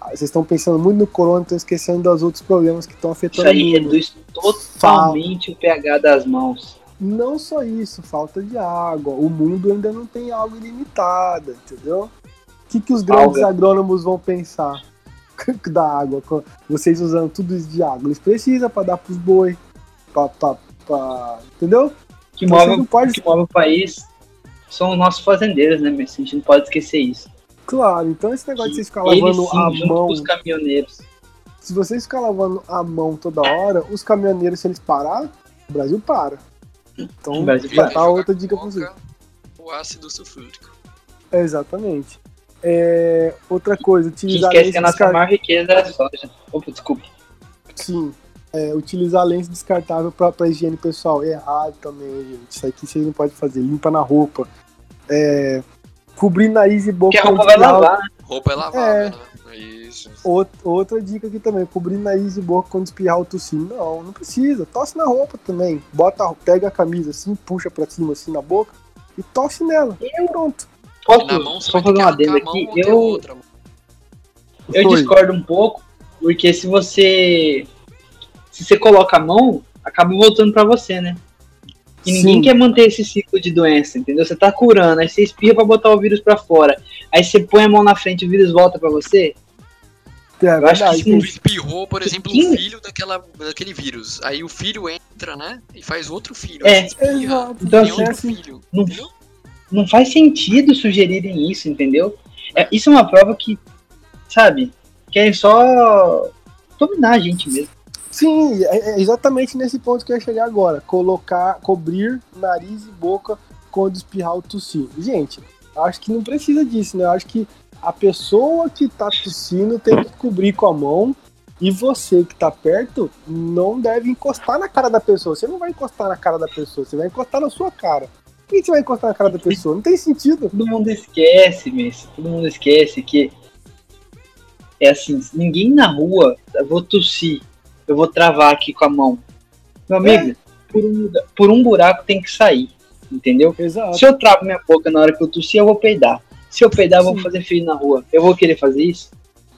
Ah, Vocês estão pensando muito no corona, estão esquecendo dos outros problemas que estão Isso afetando aí o mundo. reduz totalmente o pH das mãos. Não só isso, falta de água. O mundo ainda não tem água ilimitada, entendeu? O que, que os grandes Alga. agrônomos vão pensar da água? Vocês usando tudo isso de água. Eles precisam para dar pros boi. Pra, pra, pra- entendeu? Que Então, move, pode. que move o país são os nossos fazendeiros, né, Messi? A gente não pode esquecer isso. Claro, então esse negócio de vocês ficar lavando sim, a junto mão. com os caminhoneiros. Se vocês ficar lavando a mão toda hora, os caminhoneiros, se eles parar, o Brasil para. Então, O Brasil já para. tá outra dica pra vocês. Coloca O ácido sulfúrico. Exatamente. É, outra coisa, A gente utilizar esquece que a nossa descar- maior riqueza é a soja. Opa, desculpa. Sim. É, utilizar lenço descartável pra, pra higiene pessoal. É errado também, gente. Isso aqui vocês não podem fazer. Limpa na roupa. É, cobrir nariz e boca. Porque a roupa vai lavar, né? Roupa é lavável, né? Isso. Out- outra dica aqui também, cobrir nariz e boca quando espirrar ou tossir. Não, não precisa. Tosse na roupa também. Bota, pega a camisa assim, puxa pra cima assim na boca e tosse nela. E pronto. Posso Na mão só fazer que um adendo arrancar a mão aqui? Eu, outra eu discordo um pouco, porque se você. Se você coloca a mão, acaba voltando pra você, né? E ninguém Sim. quer manter esse ciclo de doença, entendeu? Você tá curando, aí você espirra pra botar o vírus pra fora. Aí você põe a mão na frente e o vírus volta pra você. É acho que verdade. sim. Tu espirrou, por exemplo, Sim. um filho daquela, daquele vírus. Aí o filho entra, né? E faz outro filho. É. Espirra, Exato. Então, assim, outro filho. não- entendeu? Não faz sentido sugerirem isso, entendeu? É, isso é uma prova que, sabe, querem só dominar a gente mesmo. Sim, é é exatamente nesse ponto que eu ia chegar agora. Colocar, cobrir nariz e boca quando espirrar ou tossir. Gente, acho que não precisa disso, né? Acho que a pessoa que tá tossindo tem que cobrir com a mão e você que tá perto não deve encostar na cara da pessoa. Você não vai encostar na cara da pessoa, você vai encostar na sua cara. Por que você vai encostar na cara da pessoa? Não tem sentido. Todo mundo esquece, Messi. Todo mundo esquece que é assim, ninguém na rua, eu vou tossir, eu vou travar aqui com a mão. Meu amigo, por, um, por um buraco tem que sair, entendeu? Exato. Se eu travo minha boca na hora que eu tossir, eu vou peidar. Se eu peidar, eu vou fazer frio na rua. Eu vou querer fazer isso?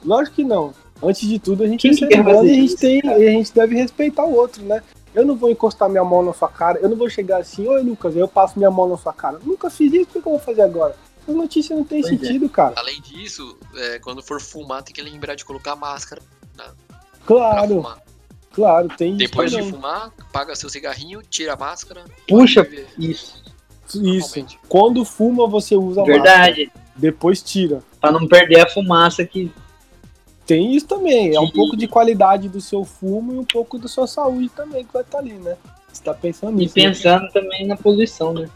Lógico que não. Antes de tudo, a gente Quem é humano fazer e a gente, isso, tem, e a gente deve respeitar o outro, né? Eu não vou encostar minha mão na sua cara, eu não vou chegar assim, oi Lucas, eu passo minha mão na sua cara. Nunca fiz isso, por que eu vou fazer agora? As notícias não tem Pois é. sentido, cara. Além disso, é, quando for fumar, tem que lembrar de colocar máscara pra Claro, fumar. Claro, tem isso Depois de fumar, paga seu cigarrinho, tira a máscara. Puxa, isso. Isso. Quando fuma, você usa máscara. Verdade. Depois tira. Pra não perder a fumaça que. Tem isso também. É um pouco de qualidade do seu fumo e um pouco da sua saúde também que vai estar ali, né? Você tá pensando E nisso. né? pensando também na poluição, né?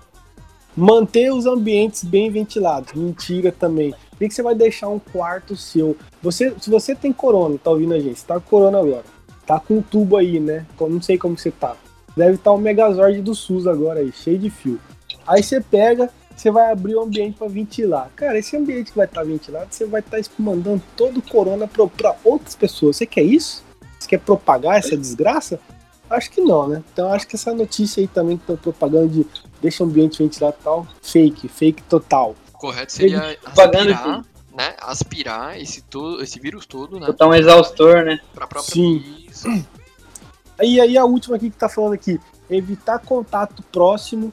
Manter os ambientes bem ventilados. Mentira também. Por que que você vai deixar um quarto seu? Você, se você tem corona, tá ouvindo a gente? Você tá com corona agora. Tá com um tubo aí, né? Eu não sei como você tá. Deve estar o Megazord do SUS agora aí, cheio de fio. Aí você pega, você vai abrir o ambiente para ventilar. Cara, esse ambiente que vai estar ventilado, você vai estar mandando todo o corona para outras pessoas. Você quer isso? Você quer propagar essa desgraça? Acho que não, né? Então acho que essa notícia aí também que estão propagando de deixa o ambiente ventilado e tal, fake, fake total. Correto seria Pagando aspirar, né? Aspirar esse, todo, esse vírus todo, né? Botar um exaustor, né? Pra própria Sim. E aí a última aqui que tá falando aqui, evitar contato próximo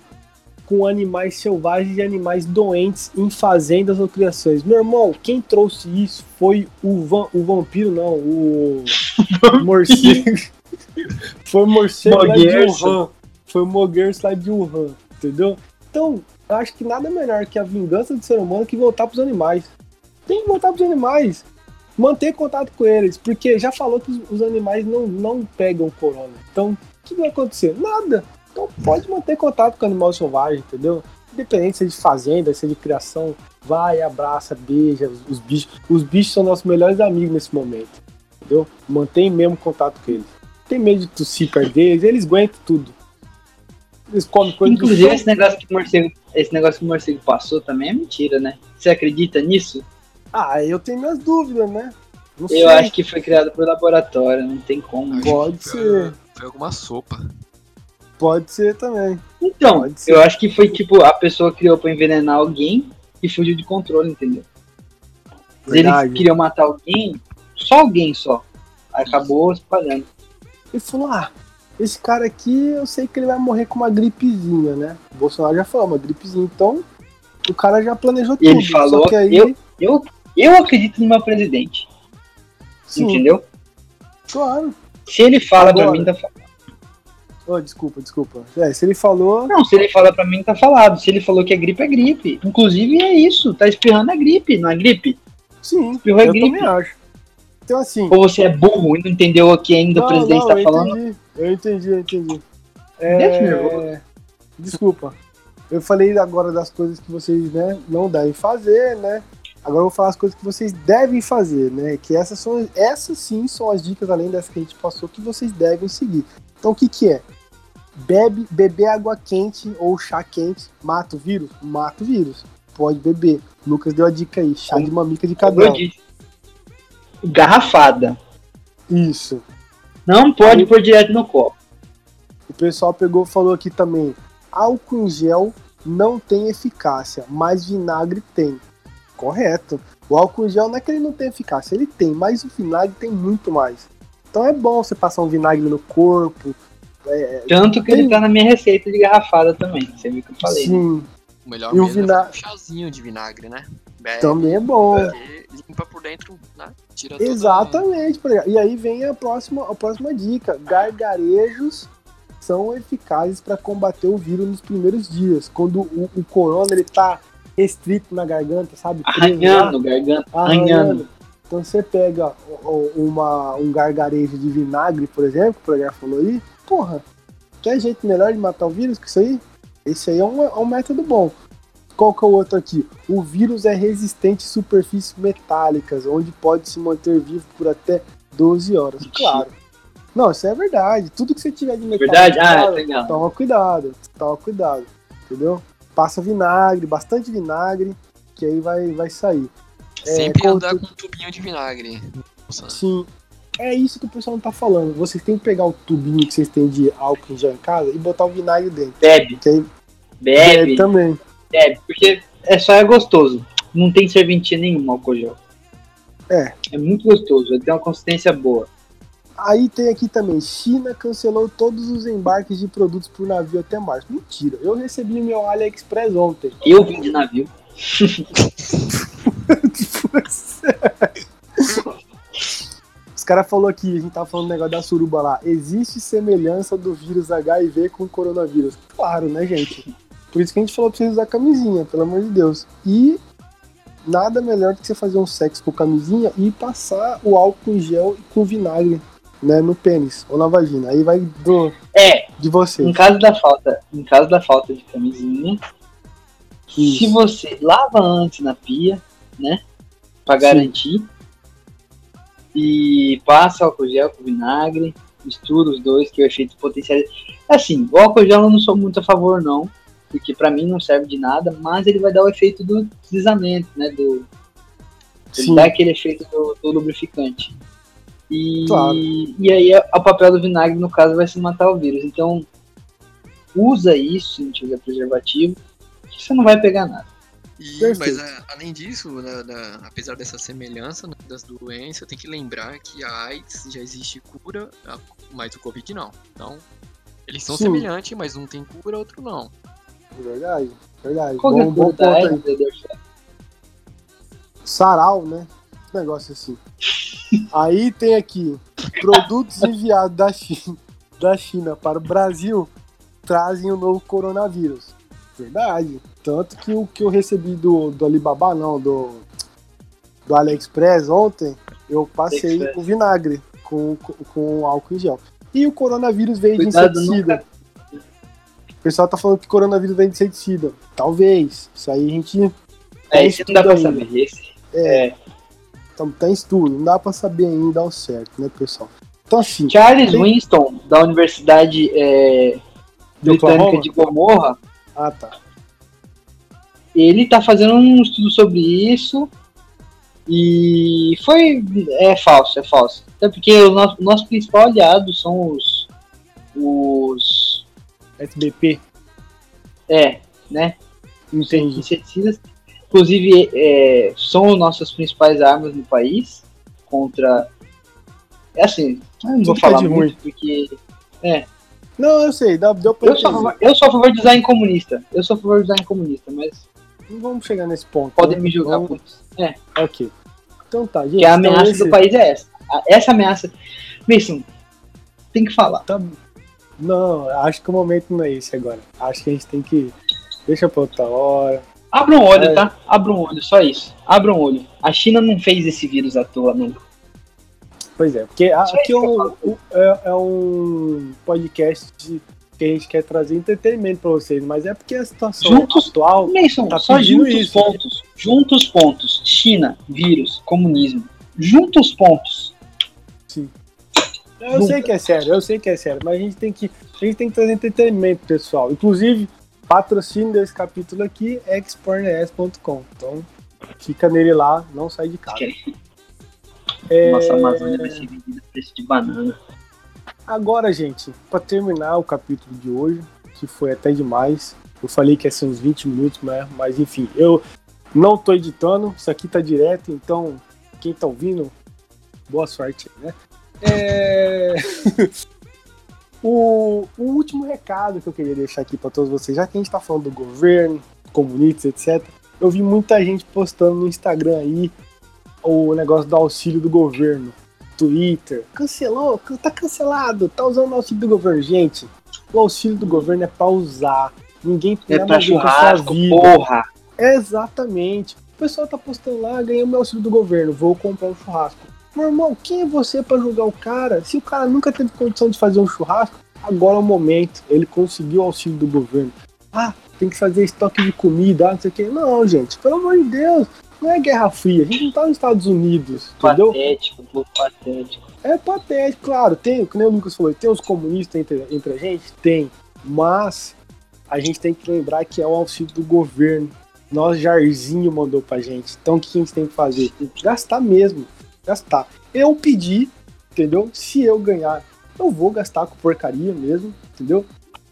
com animais selvagens e animais doentes em fazendas ou criações. Meu irmão, quem trouxe isso foi o, van, o vampiro, não, o morcego. foi o morcego lá de. Wuhan. Foi o Moguerço lá de Wuhan, entendeu? Então, eu acho que nada melhor que a vingança do ser humano que voltar pros animais. Tem que voltar pros animais. Manter contato com eles, porque já falou que os, os animais não, não pegam corona. Então, o que vai acontecer? Nada. Então pode manter contato com o animal selvagem, entendeu? Independente se é de fazenda, se é de criação, vai, abraça, beija os, os bichos. Os bichos são nossos melhores amigos nesse momento, entendeu? Mantém mesmo contato com eles. Tem medo de tossir perto deles, eles aguentam tudo. Eles comem coisa Inclusive, esse negócio que morcego, esse negócio que o morcego passou também é mentira, né? Você acredita nisso? Ah, eu tenho minhas dúvidas, né? Não Eu sei. acho que foi criado por laboratório, não tem como. Acho Pode ser. Foi, alguma sopa. Pode ser também. Então, ser. eu acho que foi tipo, a pessoa criou pra envenenar alguém e fugiu de controle, entendeu? Verdade. eles queriam matar alguém, só alguém só. Aí acabou espalhando. Ele falou: ah, esse cara aqui eu sei que ele vai morrer com uma gripezinha, né? O Bolsonaro já falou, uma gripezinha. Então, o cara já planejou E ele tudo. falou só que aí, eu- Eu, eu acredito no meu presidente, sim, entendeu? claro. Se ele fala pra Agora. mim, tá falado. Oh, desculpa, desculpa. É, se ele falou, Não, se ele fala pra mim, tá falado. Se ele falou que é gripe, é gripe. Inclusive é isso, tá espirrando a gripe, não é gripe? sim, Espirrou é eu gripe. também acho. Então, assim. Ou você é burro e não entendeu o que ainda o presidente tá eu falando? Entendi, eu entendi, eu entendi. É... Desculpa. Eu falei agora das coisas que vocês né, não devem fazer, né? Agora eu vou falar as coisas que vocês devem fazer, né? Que essas são, essas sim são as dicas além dessas que a gente passou que vocês devem seguir. Então o que que é? Bebe, beber água quente ou chá quente mata o vírus? Mata o vírus. Pode beber. O Lucas deu a dica aí, chá de mamica de disse. Garrafada. Isso. Não pode pôr direto no copo. O pessoal pegou falou aqui também. Álcool em gel não tem eficácia, mas vinagre tem. Correto. O álcool em gel não é que ele não tem eficácia, ele tem, mas o vinagre tem muito mais. Então é bom você passar um vinagre no corpo. É, Tanto que Tem- ele tá na minha receita de garrafada também. Você viu que eu falei. sim, O melhor E o mesmo é um chazinho de vinagre, né? Bebe, também é bom. porque limpa por dentro, né? Tira toda- Exatamente. por exemplo. E aí vem a próxima, a próxima dica. Gargarejos são eficazes para combater o vírus nos primeiros dias. Quando o, o corona ele tá restrito na garganta, sabe? Arranhando, garganta, arranhando. arranhando. Então você pega uma, um gargarejo de vinagre, por exemplo, que o Progar falou aí, porra, quer jeito melhor de matar o vírus que isso aí? Esse aí é um, é um método bom. Qual que é o outro aqui? O vírus é resistente a superfícies metálicas, onde pode se manter vivo por até 12 horas. Claro. Não, isso é verdade. Tudo que você tiver de metal, Verdade? Ah, legal. toma cuidado. Toma cuidado. Entendeu? Passa vinagre, bastante vinagre, que aí vai, vai sair. Sempre É, andar com um tubinho de vinagre. Nossa, Sim. É isso que o pessoal não tá falando. Vocês têm que pegar o tubinho que vocês têm de álcool em gel em casa e botar o vinagre dentro. Bebe, Que aí bebe, também. bebe. Porque é só é gostoso. Não tem serventia nenhuma álcool gel. É. É muito gostoso, ele tem uma consistência boa. Aí tem aqui também, China cancelou todos os embarques de produtos por navio até março. Mentira, eu recebi meu AliExpress ontem. Eu vim de navio. Os caras falaram aqui, a gente tava falando do negócio da suruba lá. Existe semelhança do vírus HIV com o coronavírus? Claro, né, gente? Por isso que a gente falou pra vocês usar camisinha, pelo amor de Deus. E nada melhor do que você fazer um sexo com camisinha e passar o álcool em gel com vinagre, né, no pênis ou na vagina. Aí vai do, É, de você. em caso da falta, em caso da falta de camisinha, se Isso. você lava antes na pia, né? Pra Sim. garantir. E passa álcool gel com vinagre, mistura os dois, que é o efeito potencial. Assim, o álcool gel eu não sou muito a favor, não. Porque pra mim não serve de nada, mas ele vai dar o efeito do deslizamento, né? Do, ele Sim. dá aquele efeito do, do lubrificante. E, Claro. e aí a- o papel do vinagre, no caso, vai se matar o vírus. Então, usa isso se não tiver preservativo, que você não vai pegar nada. E, mas a- além disso, né, da- apesar dessa semelhança né, das doenças, tem que lembrar que a AIDS já existe cura, mas o Covid não. Então, eles são Sim. semelhantes, mas um tem cura, outro não. Verdade, verdade. Qual que é a Bom, bom cura ponto da aí. Sarau, né? Um negócio assim. Aí tem aqui, produtos enviados da China, da China para o Brasil trazem o novo coronavírus. Verdade. Tanto que o que eu recebi do, do Alibaba, não, do, do AliExpress ontem, eu passei AliExpress. com vinagre, com, com, com álcool em gel. E o coronavírus veio Cuidado, de inseticida. O pessoal tá falando que coronavírus vem de inseticida. Talvez. Isso aí a gente É, esse não dá pra ainda. saber. Esse. é, tá, tá em estudo, não dá pra saber ainda ao certo, né, pessoal? Então, assim, Charles Tem- Winston, da Universidade é, Britânica de Gomorra, ah, tá. ele tá fazendo um estudo sobre isso e foi é falso, é falso. Até porque o nosso, o nosso principal aliado são os os SBP, é, né, entendi. inseticidas. Inclusive é, são nossas principais armas no país contra é assim, não vou que é falar de muito porque Não, eu sei, dá, deu pra eu sou, favor, eu sou a favor de design comunista. Eu sou a favor de design comunista, mas Não vamos chegar nesse ponto. podem né? me julgar Vamos- por isso. É, Ok. Então tá, gente. porque a então ameaça esse- do país é essa. Essa ameaça. Wilson, tem que falar. Tá... Não, acho que o momento não é esse agora. Acho que a gente tem que. Deixa pra outra hora. Abra um olho, É. tá? Abra um olho, só isso. Abra um olho. A China não fez esse vírus à toa, não. Pois é, porque a- aqui é um, é, é um podcast de- que a gente quer trazer entretenimento pra vocês, mas é porque a situação Juntos- atual. Mason, Tá só juntos isso. pontos. Juntos pontos. China, vírus, comunismo. Juntos pontos. Eu Nunca. sei que é sério, eu sei que é sério, mas a gente tem que, a gente tem que trazer entretenimento, pessoal. Inclusive, patrocínio desse capítulo aqui é expornes.com. Então, fica nele lá, não sai de casa. É, Nossa Amazônia vai ser vendida a preço de banana. Agora, gente, pra terminar o capítulo de hoje, que foi até demais. Eu falei que ia ser uns 20 minutos, né? mas enfim, eu não tô editando, isso aqui tá direto, então quem tá ouvindo, boa sorte, né? É... o, o último recado que eu queria deixar aqui pra todos vocês, já que a gente tá falando do governo, comunistas, etc. Eu vi muita gente postando no Instagram aí o negócio do auxílio do governo. Twitter, cancelou, tá cancelado, tá usando o auxílio do governo. Gente, o auxílio do governo é pra usar. Ninguém tem É nada pra churrasco, vida. porra. Exatamente. O pessoal tá postando lá, ganhei meu auxílio do governo, vou comprar um churrasco. Meu irmão, quem é você pra julgar o cara? Se o cara nunca teve condição de fazer um churrasco, agora é o momento. Ele conseguiu o auxílio do governo. Ah, tem que fazer estoque de comida, não sei o quê. Não, gente, pelo amor de Deus. Não é Guerra Fria, a gente não tá nos Estados Unidos, entendeu? Patético, patético. É patético, claro, tem, como o Lucas falou, tem os comunistas entre, entre a gente? Tem. Mas a gente tem que lembrar que é o auxílio do governo. Nós, Jairzinho, mandou pra gente. Então o que a gente tem que fazer? Gastar mesmo. Gastar. Eu pedi, entendeu? Se eu ganhar, eu vou gastar com porcaria mesmo, entendeu?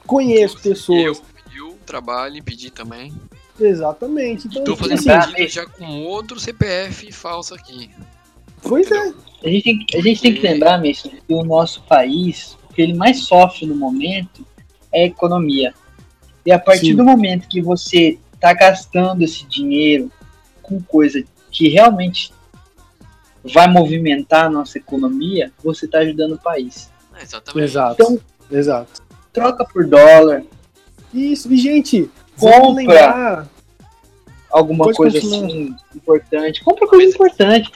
Conheço pessoas. Eu pedi o trabalho e pedi também. Exatamente. Então, Tô tipo fazendo assim, pedido já com outro CPF falso aqui. pois é. A gente tem, que- a gente tem que lembrar, Mason, que o nosso país, o que ele mais sofre no momento é a economia. E a partir Sim. do momento que você está gastando esse dinheiro com coisa que realmente vai movimentar a nossa economia, você tá ajudando o país. É, exatamente. Exato. Então- Exato. Troca por dólar, Isso, e gente, Compra. alguma Pode coisa continuar. assim importante. Compra coisa importante.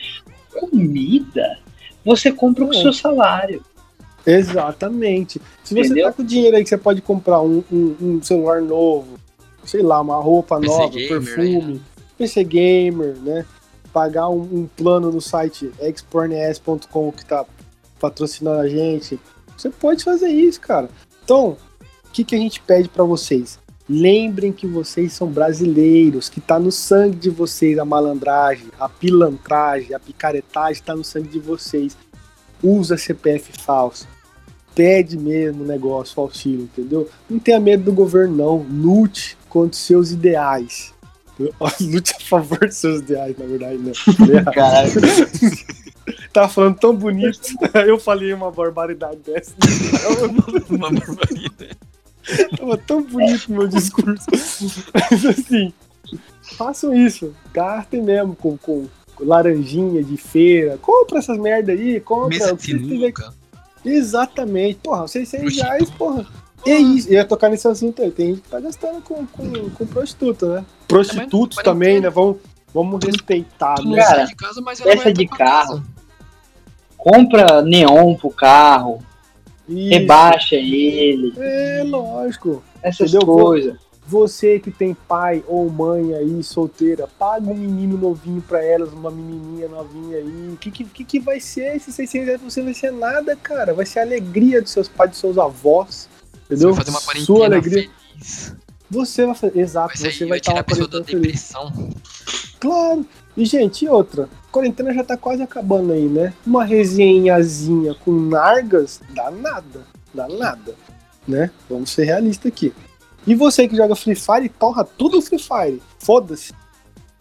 Comida, você compra com o É. seu salário. Exatamente. Se você Entendeu? tá com dinheiro aí que você pode comprar um, um- um celular novo, sei lá, uma roupa PC nova, gamer perfume, PC gamer, né? Pagar um, um plano no site expornes.com que tá patrocinando a gente. Você pode fazer isso, cara. Então, o que, que a gente pede pra vocês? Lembrem que vocês são brasileiros, que tá no sangue de vocês a malandragem, a pilantragem, a picaretagem tá no sangue de vocês. Usa CPF falso. Pede mesmo o negócio, o auxílio, entendeu? Não tenha medo do governo, não. Lute contra os seus ideais. Lute a favor dos seus ideais, na verdade, né? Caralho. Tava falando tão bonito. Eu falei uma barbaridade dessa. Uma barbaridade. Tava tão bonito o meu discurso. Mas assim, façam isso. Gastem mesmo com, com laranjinha de feira. Compra essas merda aí, compra. Mesa de. Exatamente. Porra, 600 Prostituta. reais, porra. E é isso. Eu ia tocar nesse assunto aí. Tem gente que tá gastando com, com, com prostituta, né? Prostitutos Também, né? Vamos, vamos respeitar, né? Cara, de casa, mas ela peça de carro. casa. Compra neon pro carro, Isso. rebaixa ele, É, lógico. essas Entendeu? coisas. Você que tem pai ou mãe aí solteira, paga um menino novinho pra elas, uma menininha novinha aí. O que, que, que vai ser esses 600 reais? Você vai ser nada, cara. Vai ser a alegria dos seus pais, dos seus avós. Você Entendeu? vai fazer uma Sua quarentena alegria. feliz. Você vai fazer. Exato, você vai vai estar tirar uma a pessoa da quarentena feliz. depressão. Claro. E, gente, e outra? A quarentena já tá quase acabando aí, né? Uma resenhazinha com nargas dá nada. Dá nada. Né? Vamos ser realistas aqui. E você que joga Free Fire, torra tudo Free Fire. Foda-se.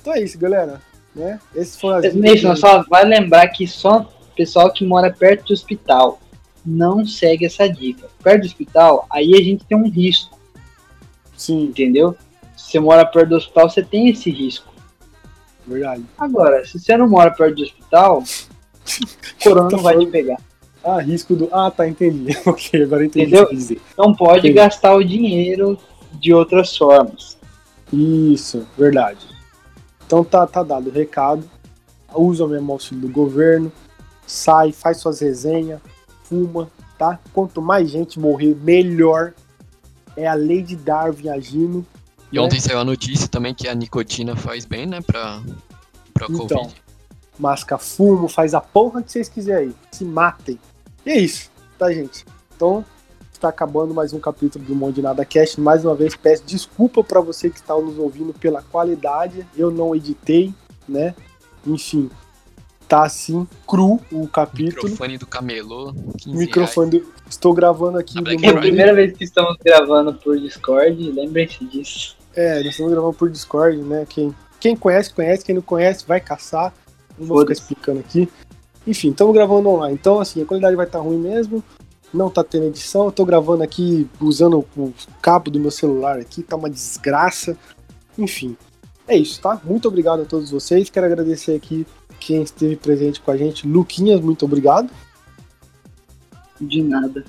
Então é isso, galera. Né? Esses foram as Nation, só vai lembrar que só pessoal que mora perto do hospital não segue essa dica. Perto do hospital, aí a gente tem um risco, Sim, entendeu? Se você mora perto do hospital, você tem esse risco. verdade. Agora, se você não mora perto do hospital, corona Tá não vai te pegar. Ah, risco do. Ah, tá, entendi. ok, agora entendi Entendeu? o. Não pode Sim. gastar o dinheiro de outras formas. Isso, verdade. Então tá, tá dado o recado. Usa o mesmo auxílio do governo. Sai, faz suas resenhas, fuma, tá? Quanto mais gente morrer, melhor. É a lei de Darwin agindo. E né? ontem saiu a notícia também que a nicotina faz bem, né, pra, pra Então. Covid. Masca fumo, faz a porra que vocês quiserem aí. Se matem. E é isso, tá, gente? Então, está acabando mais um capítulo do Monte de Nada Cast. Mais uma vez, peço desculpa para você que está nos ouvindo pela qualidade. Eu não editei, né? Enfim, tá assim, cru o capítulo. Microfone do camelô. 15 Microfone. do- Estou gravando aqui do É a primeira vez que estamos gravando por Discord, lembrem-se disso. É, nós estamos gravando por Discord, né? Quem, quem conhece, conhece. Quem não conhece, vai caçar. Não vou ficar explicando aqui. Enfim, estamos gravando online. Então, assim, a qualidade vai estar ruim mesmo. Não tá tendo edição. Eu tô gravando aqui usando o cabo do meu celular aqui. Tá uma desgraça. Enfim, é isso, tá? Muito obrigado a todos vocês. Quero agradecer aqui quem esteve presente com a gente. Luquinhas, muito obrigado. De nada.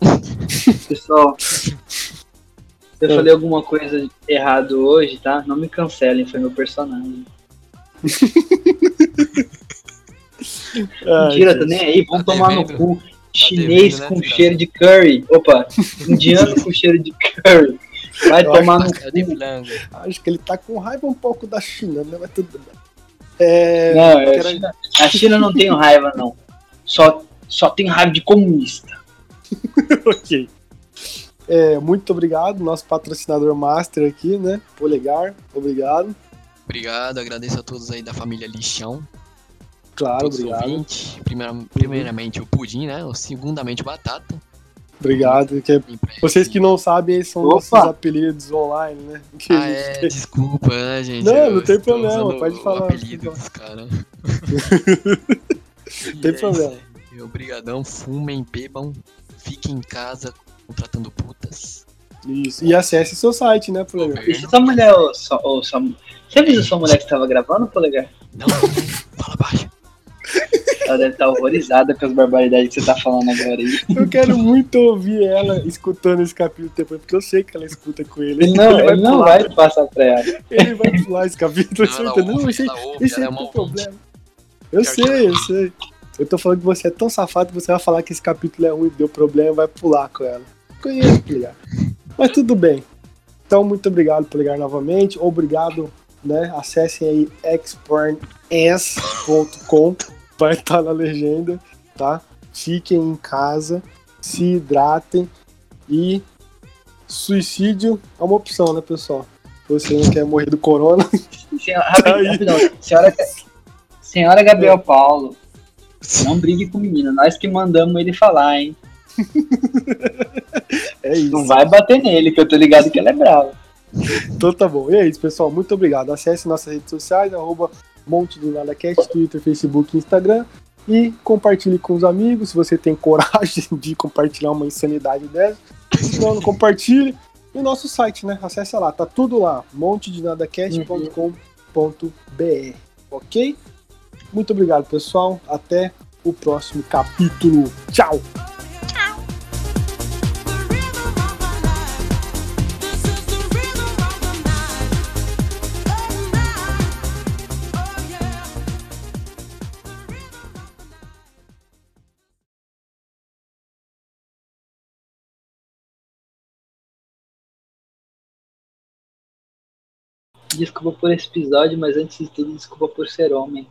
Pessoal, se eu falei alguma coisa errado hoje, tá? Não me cancelem, foi meu personagem. Ai, Mentira, tô nem aí, vamos Tá tomar no devendo. cu. Chinês devendo, né, com cheiro de curry. Opa, indiano com cheiro de curry. Vai Eu tomar no de cu. Acho que ele tá com raiva um pouco da China, né? Mas tudo bem. É, Não, quero- a China- a China não tem raiva, não. Só, só tem raiva de comunista. ok. É, muito obrigado, nosso patrocinador master aqui, né? Polegar, obrigado. Obrigado, agradeço a todos aí da família Lixão. Claro, obrigado. Primeira- primeiramente o Pudim, né? Segundamente o Batata. Obrigado. que é- E vocês que não sabem, esses são Opa! nossos apelidos online, né? Que a Ah, gente é, tem. desculpa, né, gente? Não, Eu não tem problema, pode o falar, apelido pode dos caras. Não tem problema. Obrigadão, fumem, bebam, fiquem em casa contratando putas. Isso. E acesse seu site, né, Polegar? Deixa sua mulher, ô, só, ô, sua- Você avisou sua mulher que estava gravando, polegar? Não, não, fala baixo. Ela deve estar horrorizada com as barbaridades que você tá falando agora aí. Eu quero muito ouvir ela escutando esse capítulo depois, porque eu sei que ela escuta com ele. Não, ele ele não pular, vai passar pra ela. Ele vai pular esse capítulo, Não, ela certeza. Não, ouve, esse, esse é ouvinte. problema. Eu sei, eu sei. Eu tô falando que você é tão safado que você vai falar que esse capítulo é ruim, deu problema, vai pular com ela. Conheço, ligado? Mas tudo bem. Então, muito obrigado por ligar novamente. Obrigado, né? Acessem aí exporns.com. Vai estar na legenda, tá? Fiquem em casa, se hidratem e suicídio é uma opção, né, pessoal? Você não quer morrer do corona, Senhora. Senhora, senhora Gabriel Paulo, não brigue com o menino. Nós que mandamos ele falar, hein? é isso. Não vai bater nele, que eu tô ligado que ela é brava. Então tá bom. E é isso, pessoal. Muito obrigado. Acesse nossas redes sociais, arroba Monte do Nada Cast, Twitter, Facebook Instagram. E compartilhe com os amigos, se você tem coragem de compartilhar uma insanidade dessa. Então não compartilhe. E o nosso site, né? Acesse lá, tá tudo lá, montedinadacast.com.br, ok? Muito obrigado, pessoal. Até o próximo capítulo. Tchau! Desculpa por esse episódio, mas antes de tudo, desculpa por ser homem.